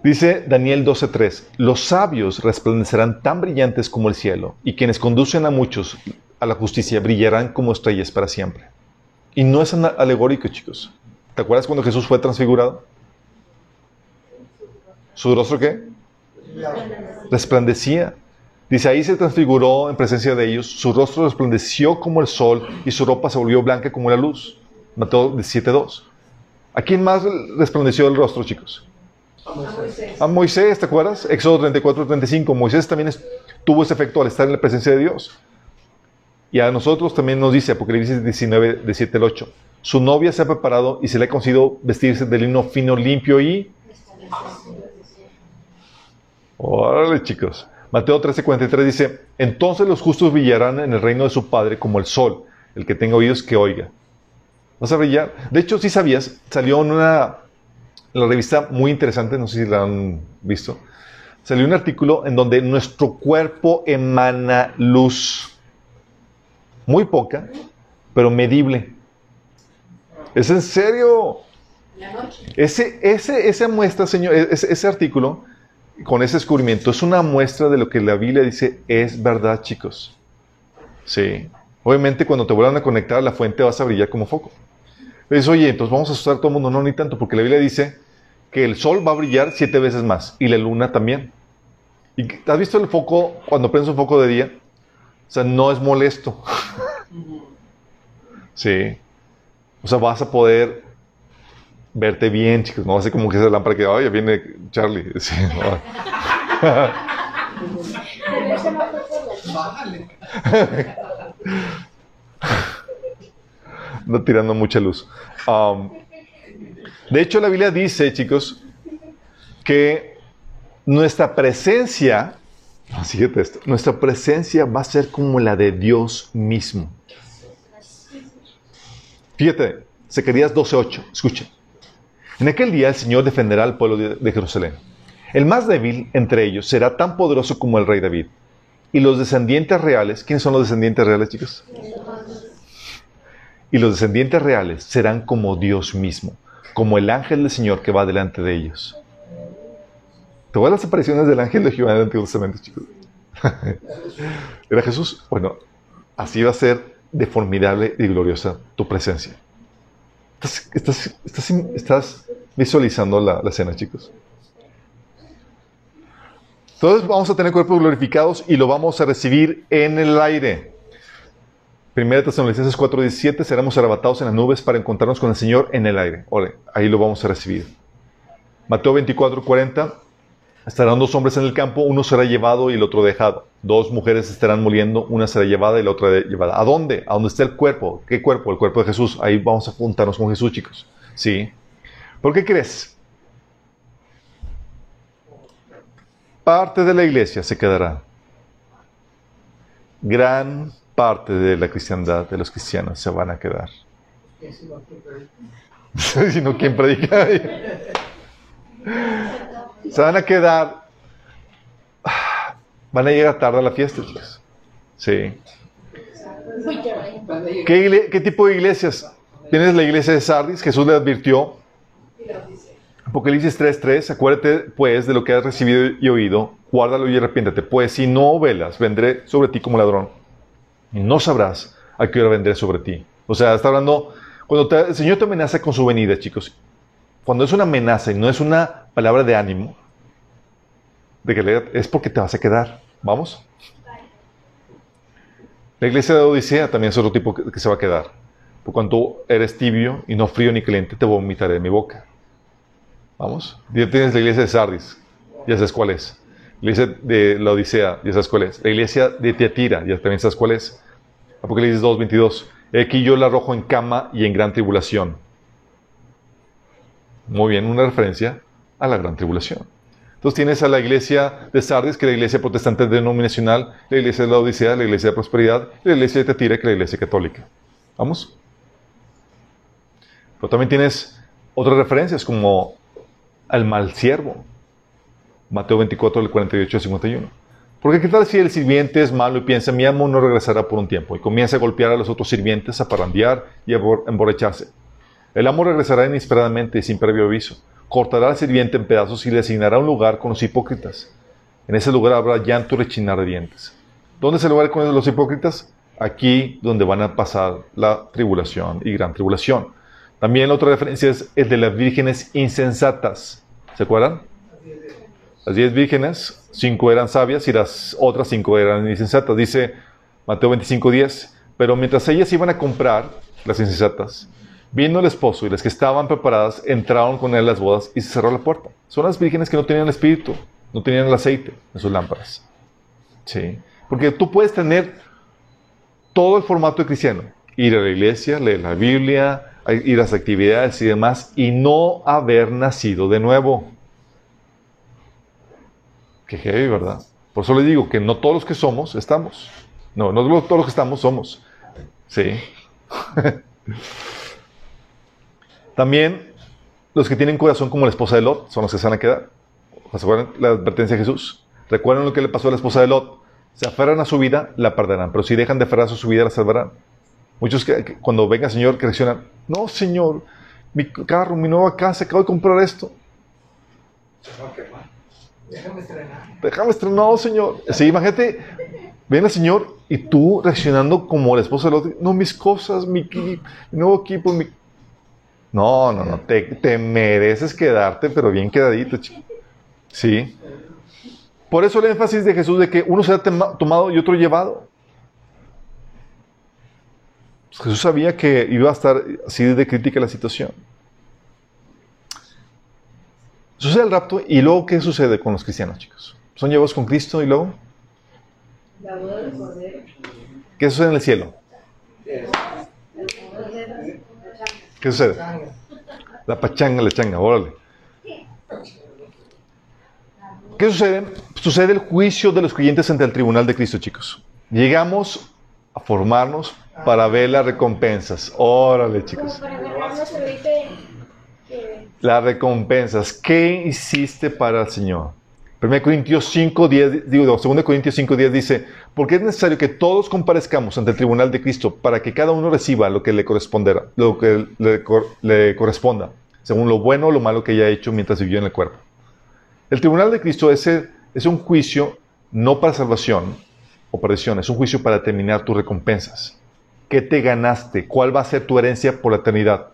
Dice Daniel 12:3, los sabios resplandecerán tan brillantes como el cielo, y quienes conducen a muchos a la justicia brillarán como estrellas para siempre. Y no es alegórico, chicos. ¿Te acuerdas cuando Jesús fue transfigurado? ¿Su rostro qué? Resplandecía. Dice, ahí se transfiguró en presencia de ellos, su rostro resplandeció como el sol y su ropa se volvió blanca como la luz. Mateo 17.2. ¿A quién más resplandeció el rostro, chicos? A Moisés. ¿te acuerdas? Éxodo 34, 35. Moisés también tuvo ese efecto al estar en la presencia de Dios. Y a nosotros también nos dice Apocalipsis 19, de 7 al 8. Su novia se ha preparado y se le ha concedido vestirse de lino fino, limpio y... Órale, chicos. Mateo 13:43 dice, entonces los justos brillarán en el reino de su Padre como el sol, el que tenga oídos que oiga. ¿Vas a brillar? De hecho, si sabías, salió en una la revista muy interesante, no sé si la han visto, salió un artículo en donde nuestro cuerpo emana luz. Muy poca, pero medible. ¿Es en serio? La noche. Ese, ese, esa muestra, señor, ese, ese artículo, con ese descubrimiento, es una muestra de lo que la Biblia dice es verdad, chicos. Sí. Obviamente, cuando te vuelvan a conectar a la fuente, vas a brillar como foco. Dices, oye, entonces vamos a asustar a todo el mundo. No, ni tanto, porque la Biblia dice que el sol va a brillar siete veces más y la luna también. ¿Y has visto el foco cuando prendes un foco de día? O sea, no es molesto. Sí. O sea, vas a poder verte bien, chicos. No va a ser como que esa lámpara que, ay, ya viene Charlie. Sí, no. Tirando mucha luz. Um, de hecho, la Biblia dice, chicos, que nuestra presencia, esto, nuestra presencia va a ser como la de Dios mismo. Fíjate, Zacarías 12:8, escuchen. En aquel día el Señor defenderá al pueblo de, de Jerusalén. El más débil entre ellos será tan poderoso como el rey David. Y los descendientes reales, ¿quiénes son los descendientes reales, chicos? Y los descendientes reales serán como Dios mismo, como el ángel del Señor que va delante de ellos. ¿Te voy a las apariciones del ángel de Jehová en el Antiguo Testamento, chicos? ¿Era Jesús? Bueno, así va a ser de formidable y gloriosa tu presencia. ¿Estás, estás, estás, estás visualizando la, la escena, chicos? Entonces vamos a tener cuerpos glorificados y lo vamos a recibir en el aire. Primera Tesalonicenses 4:17 seremos arrebatados en las nubes para encontrarnos con el Señor en el aire. Ole, ahí lo vamos a recibir. Mateo 24:40 estarán dos hombres en el campo, uno será llevado y el otro dejado. Dos mujeres estarán muriendo, una será llevada y la otra llevada. ¿A dónde? A dónde está el cuerpo. ¿Qué cuerpo? El cuerpo de Jesús. Ahí vamos a juntarnos con Jesús, chicos. ¿Sí? ¿Por qué crees? Parte de la iglesia se quedará. Gran parte de la cristiandad, de los cristianos, se van a quedar. si no, ¿quién predica? se van a quedar. Van a llegar tarde a la fiesta, chicos. Sí. ¿Qué, qué tipo de iglesias? Tienes la iglesia de Sardis, Jesús le advirtió. Apocalipsis 3:3, acuérdate pues de lo que has recibido y oído, guárdalo y arrepiéntate, pues si no velas, vendré sobre ti como ladrón. Y no sabrás a qué hora vendré sobre ti. O sea, está hablando, cuando el Señor te amenaza con su venida, chicos, cuando es una amenaza y no es una palabra de ánimo, de que es porque te vas a quedar. ¿Vamos? La iglesia de Odisea también es otro tipo que, se va a quedar. Por cuanto eres tibio y no frío ni caliente, te vomitaré de mi boca. Vamos. Ya tienes la iglesia de Sardis, ya sabes cuál es. La iglesia de la Odisea, ya sabes cuál es. La iglesia de Tiatira, ya también sabes cuál es. Apocalipsis 2, 22. He aquí yo la arrojo en cama y en gran tribulación. Muy bien, una referencia a la gran tribulación. Entonces tienes a la iglesia de Sardis, que es la iglesia protestante denominacional, la iglesia de la Odisea, la iglesia de prosperidad, la iglesia de Tiatira, que es la iglesia católica. ¿Vamos? Pero también tienes otras referencias como al mal siervo. Mateo 24, del 48 al 51. Porque qué tal si el sirviente es malo y piensa, mi amo no regresará por un tiempo, y comienza a golpear a los otros sirvientes, a parrandear y a embor- emborracharse. El amo regresará inesperadamente y sin previo aviso. Cortará al sirviente en pedazos y le asignará un lugar con los hipócritas. En ese lugar habrá llanto y rechinar de dientes. ¿Dónde es el lugar con los hipócritas? Aquí donde van a pasar la tribulación y gran tribulación. También la otra referencia es el de las vírgenes insensatas. ¿Se acuerdan? Las diez vírgenes, cinco eran sabias y las otras cinco eran insensatas. Dice Mateo 25:10. Pero mientras ellas iban a comprar, las insensatas, vino el esposo y las que estaban preparadas entraron con él a las bodas y se cerró la puerta. Son las vírgenes que no tenían el espíritu, no tenían el aceite en sus lámparas. Sí. Porque tú puedes tener todo el formato de cristiano. Ir a la iglesia, leer la Biblia, ir a las actividades y demás, y no haber nacido de nuevo. Qué heavy, ¿verdad? Por eso le digo que no todos los que somos estamos. No, no todos los que estamos somos. Sí. También los que tienen corazón como la esposa de Lot son los que se van a quedar. ¿Se la advertencia de Jesús? ¿Recuerdan lo que le pasó a la esposa de Lot? Se aferran a su vida, la perderán. Pero si dejan de aferrarse a su vida, la salvarán. Muchos que, cuando venga el Señor que reaccionan, no, Señor, mi carro, mi nueva casa, acabo de comprar esto. Déjame estrenar. Déjame estrenar, Señor. Sí, imagínate, ven al Señor y tú reaccionando como la esposa de Lot. No, mis cosas, mi, mi nuevo equipo, mi... No, no, no, te, te mereces quedarte, pero bien quedadito, chico. Sí. Por eso el énfasis de Jesús de que uno será tomado y otro llevado. Pues Jesús sabía que iba a estar así de crítica la situación. Sucede el rapto y luego ¿qué sucede con los cristianos, chicos? Son llevados con Cristo y luego... La boda del Cordero. ¿Qué sucede en el cielo? ¿Qué sucede? La pachanga, la changa, órale. ¿Qué sucede? Sucede el juicio de los creyentes ante el tribunal de Cristo, chicos. Llegamos a formarnos para ver las recompensas. Órale, chicos. Las recompensas. ¿Qué hiciste para el Señor? 1 Corintios 5, 10, digo, 2 Corintios 5, 10 dice, porque es necesario que todos comparezcamos ante el tribunal de Cristo para que cada uno reciba lo que le corresponderá, lo que le, corresponda, según lo bueno o lo malo que haya hecho mientras vivió en el cuerpo. El tribunal de Cristo es, es un juicio no para salvación o perdición, es un juicio para terminar tus recompensas. ¿Qué te ganaste? ¿Cuál va a ser tu herencia por la eternidad?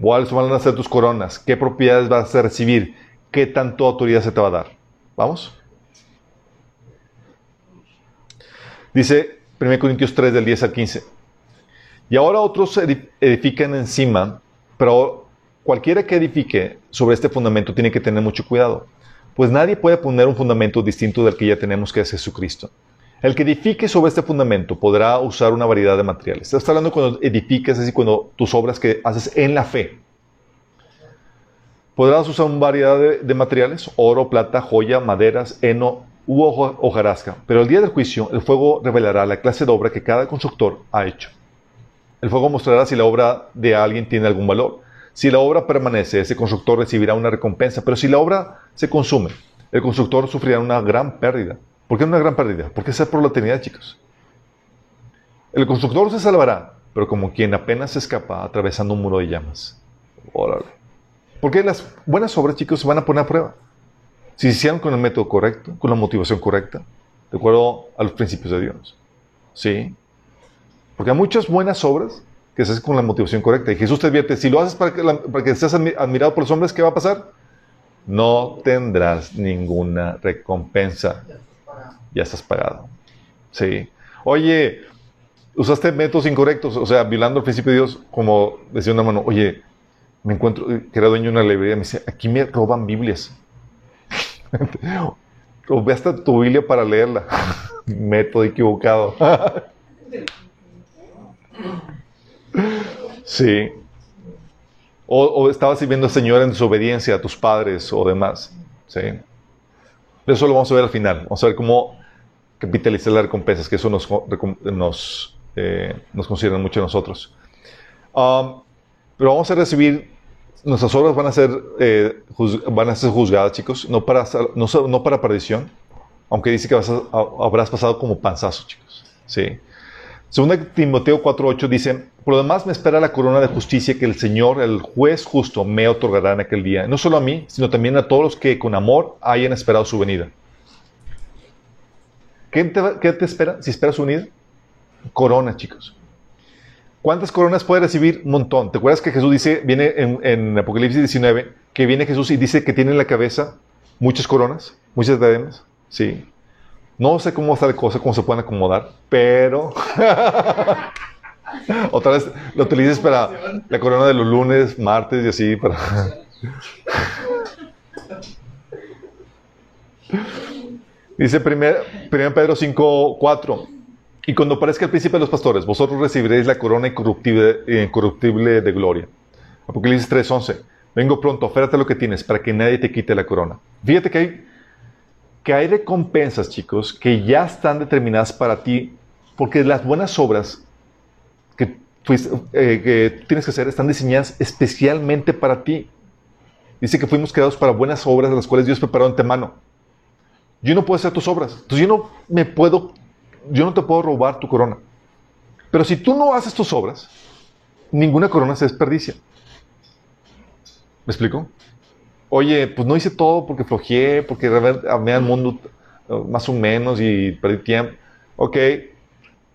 ¿Cuáles van a ser tus coronas? ¿Qué propiedades vas a recibir? ¿Qué tanto autoridad se te va a dar? ¿Vamos? Dice 1 Corintios 3 del 10 al 15. Y ahora otros edifican encima, pero cualquiera que edifique sobre este fundamento tiene que tener mucho cuidado, pues nadie puede poner un fundamento distinto del que ya tenemos, que es Jesucristo. El que edifique sobre este fundamento podrá usar una variedad de materiales. Estás hablando cuando edificas, es decir, cuando tus obras que haces en la fe. Podrás usar una variedad de, materiales, oro, plata, joya, maderas, heno u hojarasca. Pero el día del juicio, el fuego revelará la clase de obra que cada constructor ha hecho. El fuego mostrará si la obra de alguien tiene algún valor. Si la obra permanece, ese constructor recibirá una recompensa, pero si la obra se consume, el constructor sufrirá una gran pérdida. ¿Por qué una gran pérdida? Porque es por la eternidad, chicos. El constructor se salvará, pero como quien apenas escapa atravesando un muro de llamas. Órale. Porque las buenas obras, chicos, se van a poner a prueba. Si se hicieron con el método correcto, con la motivación correcta, de acuerdo a los principios de Dios. ¿Sí? Porque hay muchas buenas obras que se hace con la motivación correcta. Y Jesús te advierte, si lo haces para que, para que estés admirado por los hombres, ¿qué va a pasar? No tendrás ninguna recompensa. Ya estás pagado. Sí. Oye, usaste métodos incorrectos, o sea, violando el principio de Dios, como decía una mano, oye, me encuentro, que era dueño de una librería, me dice, aquí me roban Biblias. Robé hasta tu Biblia para leerla. Método equivocado. Sí. O, estabas sirviendo al Señor en desobediencia a tus padres o demás. Sí. Eso lo vamos a ver al final. Vamos a ver cómo capitalizar las recompensas, que eso nos, nos, eh, nos considera mucho a nosotros. Um, pero vamos a recibir, nuestras obras van a ser, eh, van a ser juzgadas, chicos, no para, no, para perdición, aunque dice que habrás pasado como panzazo, chicos. Sí. Segunda Timoteo 4.8 dice, por lo demás me espera la corona de justicia que el Señor, el juez justo, me otorgará en aquel día. No solo a mí, sino también a todos los que con amor hayan esperado su venida. ¿Qué te, espera si esperas su venida? Corona, chicos. ¿Cuántas coronas puede recibir? Montón. ¿Te acuerdas que Jesús dice, viene en, Apocalipsis 19, que viene Jesús y dice que tiene en la cabeza muchas coronas, muchas diademas? Sí. No sé cómo está la cosa, cómo se pueden acomodar, pero otra vez lo utilices para la corona de los lunes, martes y así para Dice 1 Pedro 5, 4. Y cuando aparezca el príncipe de los pastores, vosotros recibiréis la corona incorruptible, incorruptible de gloria. Apocalipsis 3, 11. Vengo pronto, oférate lo que tienes para que nadie te quite la corona. Fíjate que hay que hay recompensas, chicos, que ya están determinadas para ti, porque las buenas obras que, eh, tienes que hacer están diseñadas especialmente para ti. Dice que fuimos creados para buenas obras, las cuales Dios preparó antemano. Yo no puedo hacer tus obras. Entonces yo no me puedo, yo no te puedo robar tu corona. Pero si tú no haces tus obras, ninguna corona se desperdicia. ¿Me explico? Oye, pues no hice todo porque flojeé, porque amé al mundo eh, más o menos y perdí tiempo. Ok,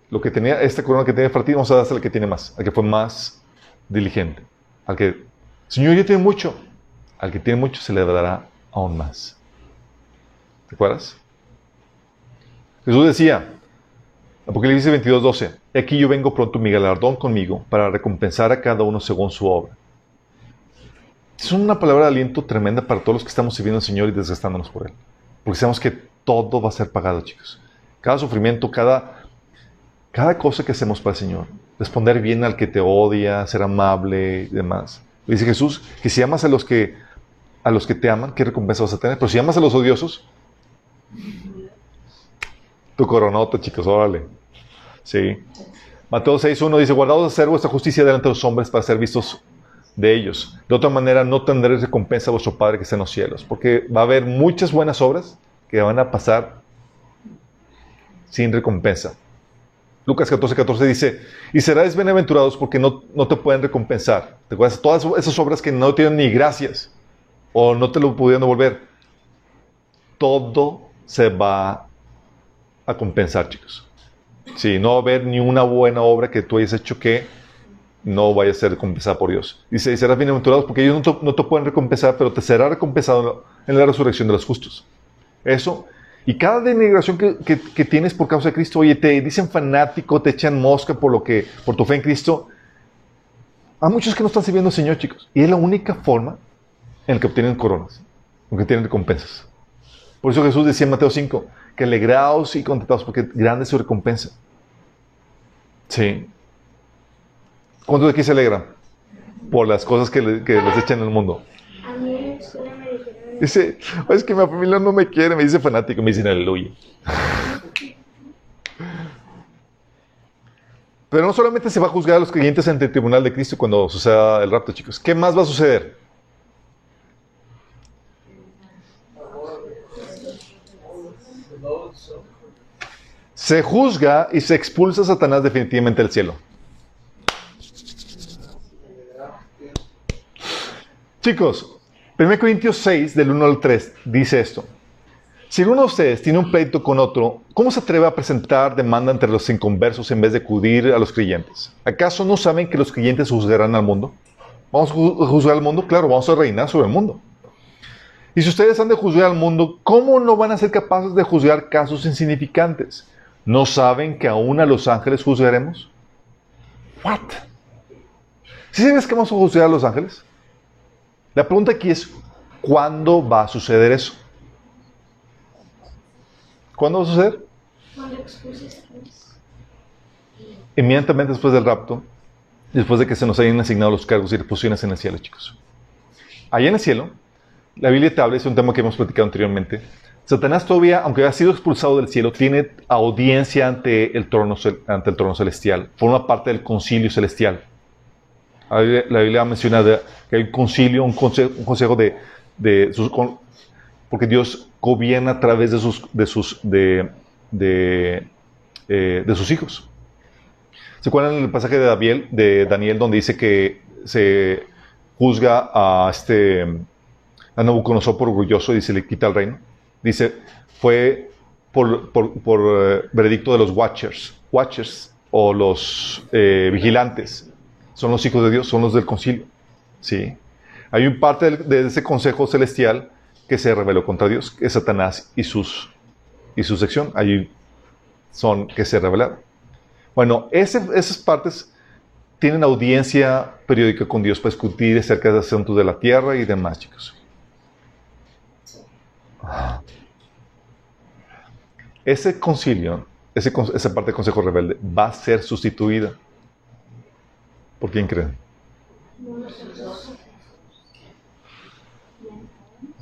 lo que tenía, esta corona que tiene para ti, vamos a darse al que tiene más, al que fue más diligente. Al que, Señor, yo tengo mucho. Al que tiene mucho se le dará aún más. ¿Te acuerdas? Jesús decía, Apocalipsis 22, 12, aquí yo vengo pronto mi galardón conmigo para recompensar a cada uno según su obra. Es una palabra de aliento tremenda para todos los que estamos sirviendo al Señor y desgastándonos por Él. Porque sabemos que todo va a ser pagado, chicos. Cada sufrimiento, cada, cada cosa que hacemos para el Señor. Responder bien al que te odia, ser amable y demás. Dice Jesús que si amas a los que, a los que te aman, ¿qué recompensa vas a tener? Pero si amas a los odiosos, tu coronota, chicos, órale. Sí. Mateo 6.1 dice, guardaos de hacer vuestra justicia delante de los hombres para ser vistos de ellos. De otra manera, no tendréis recompensa a vuestro Padre que está en los cielos, porque va a haber muchas buenas obras que van a pasar sin recompensa. Lucas 14.14 dice, y seráis bienaventurados porque no, no te pueden recompensar. ¿Te acuerdas? Todas esas obras que no tienen ni gracias o no te lo pudieron devolver. Todo se va a compensar, chicos. Sí, no va a haber ni una buena obra que tú hayas hecho que no vaya a ser recompensada por Dios. Dice, y serás bienaventurados porque ellos no te, pueden recompensar, pero te será recompensado en la resurrección de los justos. Eso. Y cada denigración que, que, tienes por causa de Cristo, oye, te dicen fanático, te echan mosca por lo que, por tu fe en Cristo. Hay muchos que no están sirviendo al Señor, chicos. Y es la única forma en la que obtienen coronas, en que tienen recompensas. Por eso Jesús decía en Mateo 5, que alegraos y contentados, porque grande es su recompensa. Sí. ¿Cuántos de aquí se alegran? Por las cosas que, les echan en el mundo. Dice, es que mi familia no me quiere, me dice fanático, me dicen aleluya. Pero no solamente se va a juzgar a los creyentes ante el tribunal de Cristo cuando suceda el rapto, chicos. ¿Qué más va a suceder? Se juzga y se expulsa a Satanás definitivamente del cielo. Chicos, 1 Corintios 6, del 1 al 3, dice esto. Si uno de ustedes tiene un pleito con otro, ¿cómo se atreve a presentar demanda entre los inconversos en vez de acudir a los creyentes? ¿Acaso no saben que los creyentes juzgarán al mundo? ¿Vamos a juzgar al mundo? Claro, vamos a reinar sobre el mundo. Y si ustedes han de juzgar al mundo, ¿cómo no van a ser capaces de juzgar casos insignificantes? ¿No saben que aún a los ángeles juzgaremos? ¿What? ¿Sí sabes que vamos a juzgar a los ángeles? La pregunta aquí es, ¿cuándo va a suceder eso? ¿Cuándo va a suceder? Inmediatamente después del rapto, después de que se nos hayan asignado los cargos y reposiciones en el cielo, chicos. Allá en el cielo, la Biblia te habla, es un tema que hemos platicado anteriormente. Satanás todavía, aunque ha sido expulsado del cielo, tiene audiencia ante el trono, ante el trono celestial. Forma parte del concilio celestial. La Biblia menciona que hay un concilio, un consejo, de, porque Dios gobierna a través de sus, de sus, de, de, eh, sus hijos. ¿Se acuerdan el pasaje de Daniel, de Daniel donde dice que se juzga a este a Nabucodonosor por orgulloso y se le quita el reino? Dice, fue por, eh, veredicto de los watchers, watchers o los eh, vigilantes son los hijos de Dios, son los del concilio. ¿sí? Hay un parte de, ese consejo celestial que se rebeló contra Dios, que es Satanás y, sus, y su sección. Allí son que se rebelaron. Bueno, esas partes tienen audiencia periódica con Dios para discutir acerca de asuntos de la tierra y demás, chicos. Ese concilio, ese, esa parte del consejo rebelde, va a ser sustituida ¿Por quién creen?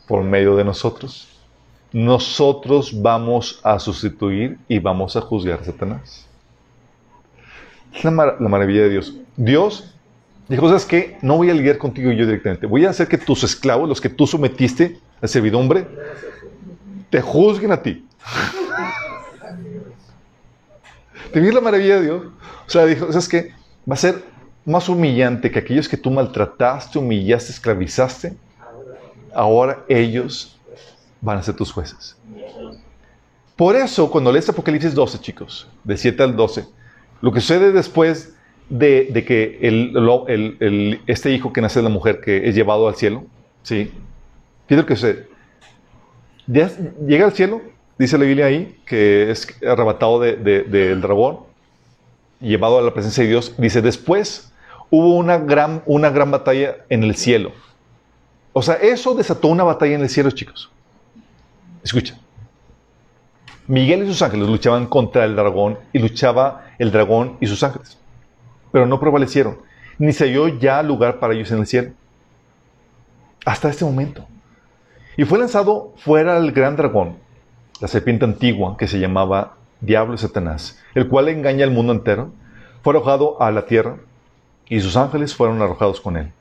Por medio de nosotros. nosotros vamos a sustituir y vamos a juzgar a Satanás. La maravilla de Dios. Dios dijo, ¿sabes qué? No voy a lidiar contigo yo directamente. Voy a hacer que tus esclavos, los que tú sometiste a servidumbre, te juzguen a ti. ¿Te ves la maravilla de Dios? O sea, dijo, ¿sabes qué? Va a ser más humillante que aquellos que tú maltrataste, humillaste, esclavizaste. Ahora ellos van a ser tus jueces. Por eso, cuando lees Apocalipsis 12, chicos, de 7 al 12, lo que sucede después de, que este hijo que nace de la mujer que es llevado al cielo, ¿sí? Fíjate lo que sucede. Llega al cielo, dice la Biblia ahí, que es arrebatado de- de- del dragón, llevado a la presencia de Dios. Dice, después hubo una gran, una gran batalla en el cielo. O sea, eso desató una batalla en el cielo, chicos. Escucha. Miguel y sus ángeles luchaban contra el dragón y luchaba el dragón y sus ángeles. Pero no prevalecieron, ni se halló ya lugar para ellos en el cielo. Hasta este momento. Y fue lanzado fuera el gran dragón, la serpiente antigua que se llamaba Diablo y Satanás, el cual engaña al mundo entero. Fue arrojado a la tierra y sus ángeles fueron arrojados con él.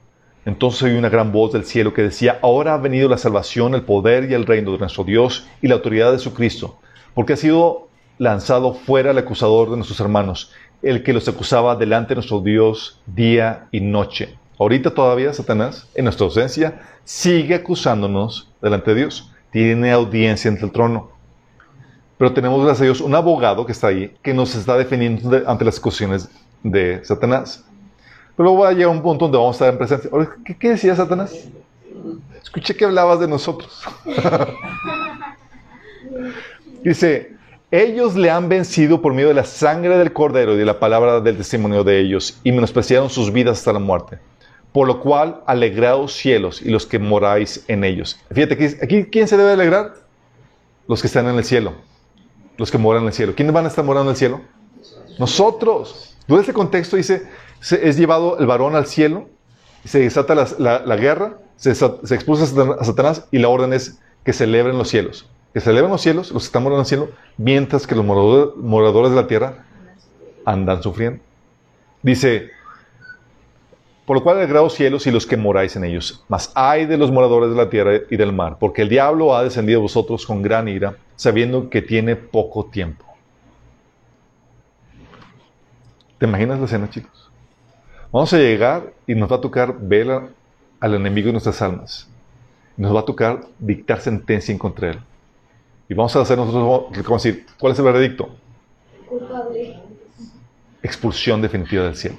Entonces oí una gran voz del cielo que decía, ahora ha venido la salvación, el poder y el reino de nuestro Dios y la autoridad de su Cristo, porque ha sido lanzado fuera el acusador de nuestros hermanos, el que los acusaba delante de nuestro Dios día y noche. Ahorita todavía Satanás, en nuestra ausencia, sigue acusándonos delante de Dios. Tiene audiencia ante el trono. Pero tenemos, gracias a Dios, un abogado que está ahí, que nos está defendiendo de- ante las acusaciones de Satanás. Pero luego va a llegar un punto donde vamos a estar en presencia. Ahora, ¿Qué, qué decía Satanás? Escuché que hablabas de nosotros. Dice, ellos le han vencido por medio de la sangre del cordero y de la palabra del testimonio de ellos, y menospreciaron sus vidas hasta la muerte. Por lo cual, alegraos cielos y los que moráis en ellos. Fíjate, aquí, aquí ¿quién se debe alegrar? Los que están en el cielo. Los que moran en el cielo. ¿Quiénes van a estar morando en el cielo? Nosotros. Todo este contexto dice, es llevado el varón al cielo, se desata la, la- guerra, se, expulsa a Satanás y la orden es que celebren los cielos. Que celebren los cielos, los que están morando en el cielo, mientras que los moradores, moradores de la tierra andan sufriendo. Dice, por lo cual alegraos cielos y los que moráis en ellos. Mas hay de los moradores de la tierra y del mar, porque el diablo ha descendido a vosotros con gran ira, sabiendo que tiene poco tiempo. ¿Te imaginas la escena, chicos? Vamos a llegar y nos va a tocar ver a- al enemigo de nuestras almas. Nos va a tocar dictar sentencia en contra de él. Y vamos a hacer nosotros, vamos a decir, ¿cuál es el veredicto? Culpable. expulsión definitiva del cielo.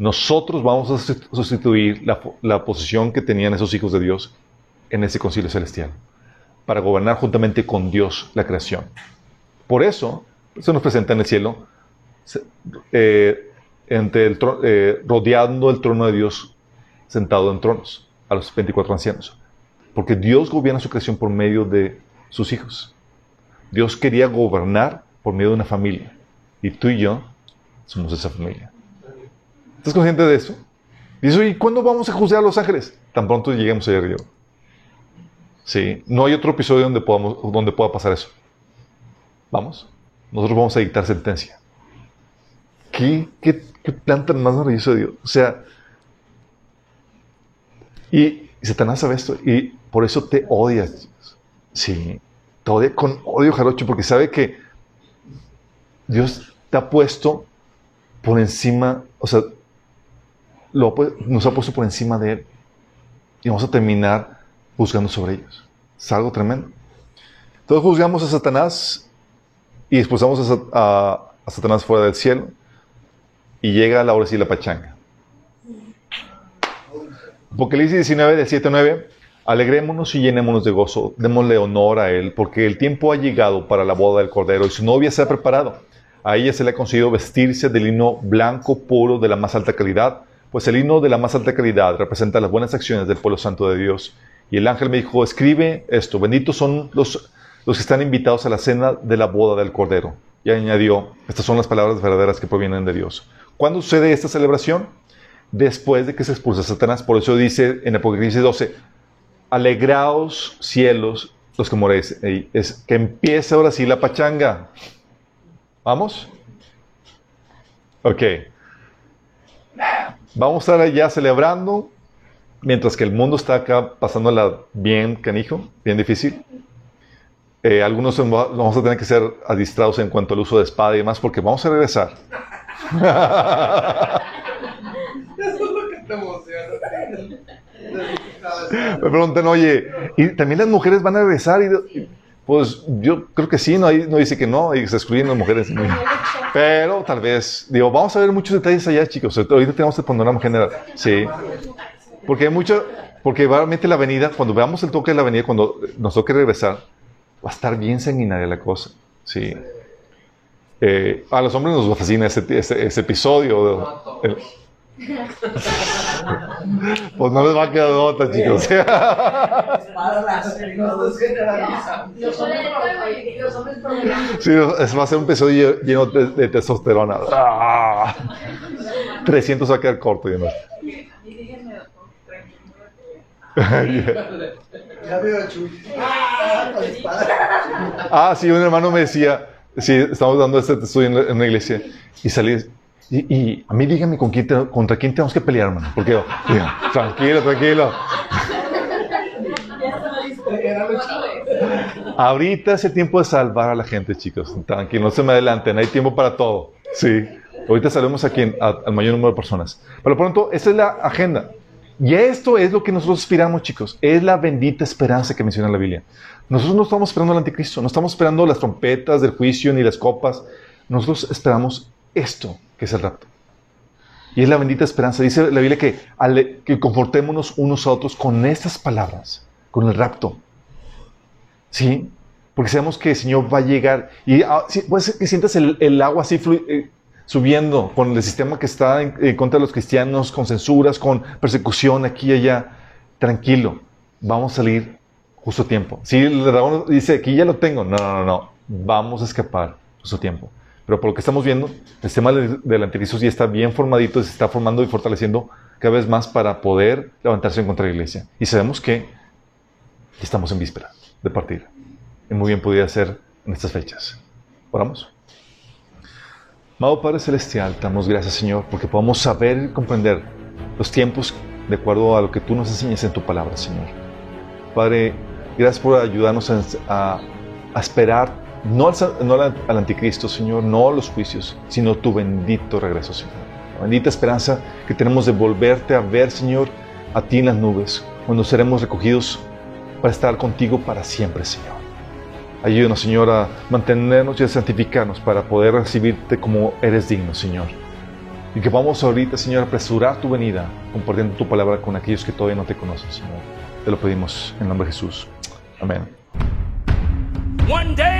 Nosotros vamos a sustitu- sustituir la, po- la posición que tenían esos hijos de Dios en ese concilio celestial, para gobernar juntamente con Dios la creación. Por eso se nos presenta en el cielo, eh, eh, rodeando el trono de Dios, sentado en tronos, a los 24 ancianos. Porque Dios gobierna su creación por medio de sus hijos. Dios quería gobernar por medio de una familia. Y tú y yo somos esa familia. ¿Estás consciente de eso? Dice, ¿y cuándo vamos a juzgar a los ángeles? Tan pronto lleguemos allá arriba. Sí, no hay otro episodio donde, podamos, donde pueda pasar eso. Vamos, nosotros vamos a dictar sentencia. ¿Qué, qué, qué plan más maravilloso de Dios? O sea, y, Satanás sabe esto y por eso te odia. Sí, te odia con odio jarocho porque sabe que Dios te ha puesto por encima, o sea, lo nos ha puesto por encima de Él. Y vamos a terminar juzgando sobre ellos. Es algo tremendo. Entonces juzgamos a Satanás y expulsamos a, a- a Satanás fuera del cielo. Y llega la hora sí la pachanga. Apocalipsis 19, del 7 a 9. Alegrémonos y llenémonos de gozo, démosle honor a Él, porque el tiempo ha llegado para la boda del Cordero y su novia se ha preparado. A ella se le ha concedido vestirse de lino blanco puro de la más alta calidad, pues el lino de la más alta calidad representa las buenas acciones del pueblo santo de Dios. Y el ángel me dijo, escribe esto, benditos son los, los que están invitados a la cena de la boda del Cordero. Y añadió, estas son las palabras verdaderas que provienen de Dios. ¿Cuándo sucede esta celebración? Después de que se expulsa Satanás. Por eso dice en Apocalipsis 12, alegraos cielos los que moréis, es que empiece ahora sí la pachanga. ¿Vamos? Ok. Vamos a estar ya celebrando, mientras que el mundo está acá pasándola bien canijo, bien difícil. Eh, algunos vamos a tener que ser adistrados en cuanto al uso de espada y demás, porque vamos a regresar. Me preguntan, oye, ¿y también las mujeres van a regresar? Y, pues yo creo que sí, no, no dice que no, y se excluyen las mujeres. Pero tal vez, digo, vamos a ver muchos detalles allá, chicos. Ahorita tenemos el panorama general. Sí. Porque hay mucho, porque realmente la avenida, cuando veamos el toque de la avenida, cuando nos toque regresar, va a estar bien sanguinaria la cosa. Sí. Eh, a los hombres nos fascina ese, ese, episodio. Pues no les va a quedar otra, chicos. sí, va a ser un episodio lleno de, testosterona. 300 va a quedar corto. ¿no? ah, sí, un hermano me decía, sí, estamos dando este estudio en, una iglesia, y salí, y, a mí dígame con quién contra quién tenemos que pelear, hermano, porque yo, tranquilo, tranquilo. Ahorita es el tiempo de salvar a la gente, chicos. Tranquilo, no se me adelanten, hay tiempo para todo. Sí. Ahorita salimos aquí al mayor número de personas. Por lo pronto, esa es la agenda. Y esto es lo que nosotros aspiramos, chicos. Es la bendita esperanza que menciona la Biblia. Nosotros no estamos esperando al anticristo, no estamos esperando las trompetas del juicio ni las copas. Nosotros esperamos esto, que es el rapto. Y es la bendita esperanza. Dice la Biblia que, que confortémonos unos a otros con estas palabras, con el rapto. ¿Sí? Porque sabemos que el Señor va a llegar. Y ah, puede ser que sientas el, agua así eh, subiendo con el sistema que está en, contra de los cristianos, con censuras, con persecución aquí y allá. Tranquilo, vamos a salir justo a tiempo. Si el dragón dice, aquí ya lo tengo, no, no, no, vamos a escapar justo a tiempo. Pero por lo que estamos viendo, el sistema del anticristo ya está bien formadito, se está formando y fortaleciendo cada vez más para poder levantarse en contra de la iglesia. Y sabemos que estamos en víspera de partir. Y muy bien podría ser en estas fechas. Oramos. Amado Padre Celestial, te damos gracias, Señor, porque podamos saber y comprender los tiempos de acuerdo a lo que tú nos enseñas en tu palabra, Señor. Padre, gracias por ayudarnos a, esperar no, al, anticristo, Señor, no a los juicios, sino tu bendito regreso, Señor. La bendita esperanza que tenemos de volverte a ver, Señor, a ti en las nubes, cuando seremos recogidos para estar contigo para siempre, Señor. Ayúdanos, Señor, a mantenernos y a santificarnos para poder recibirte como eres digno, Señor. Y que vamos ahorita, Señor, a apresurar tu venida, compartiendo tu palabra con aquellos que todavía no te conocen, Señor. Te lo pedimos en nombre de Jesús. Amén. One day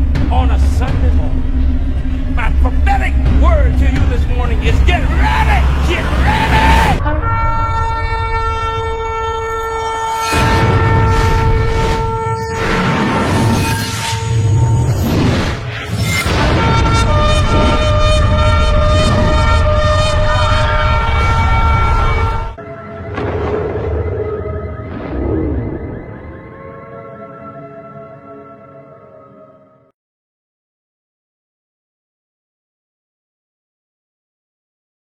on a Sunday morning? My prophetic word to you this morning is get ready, get ready!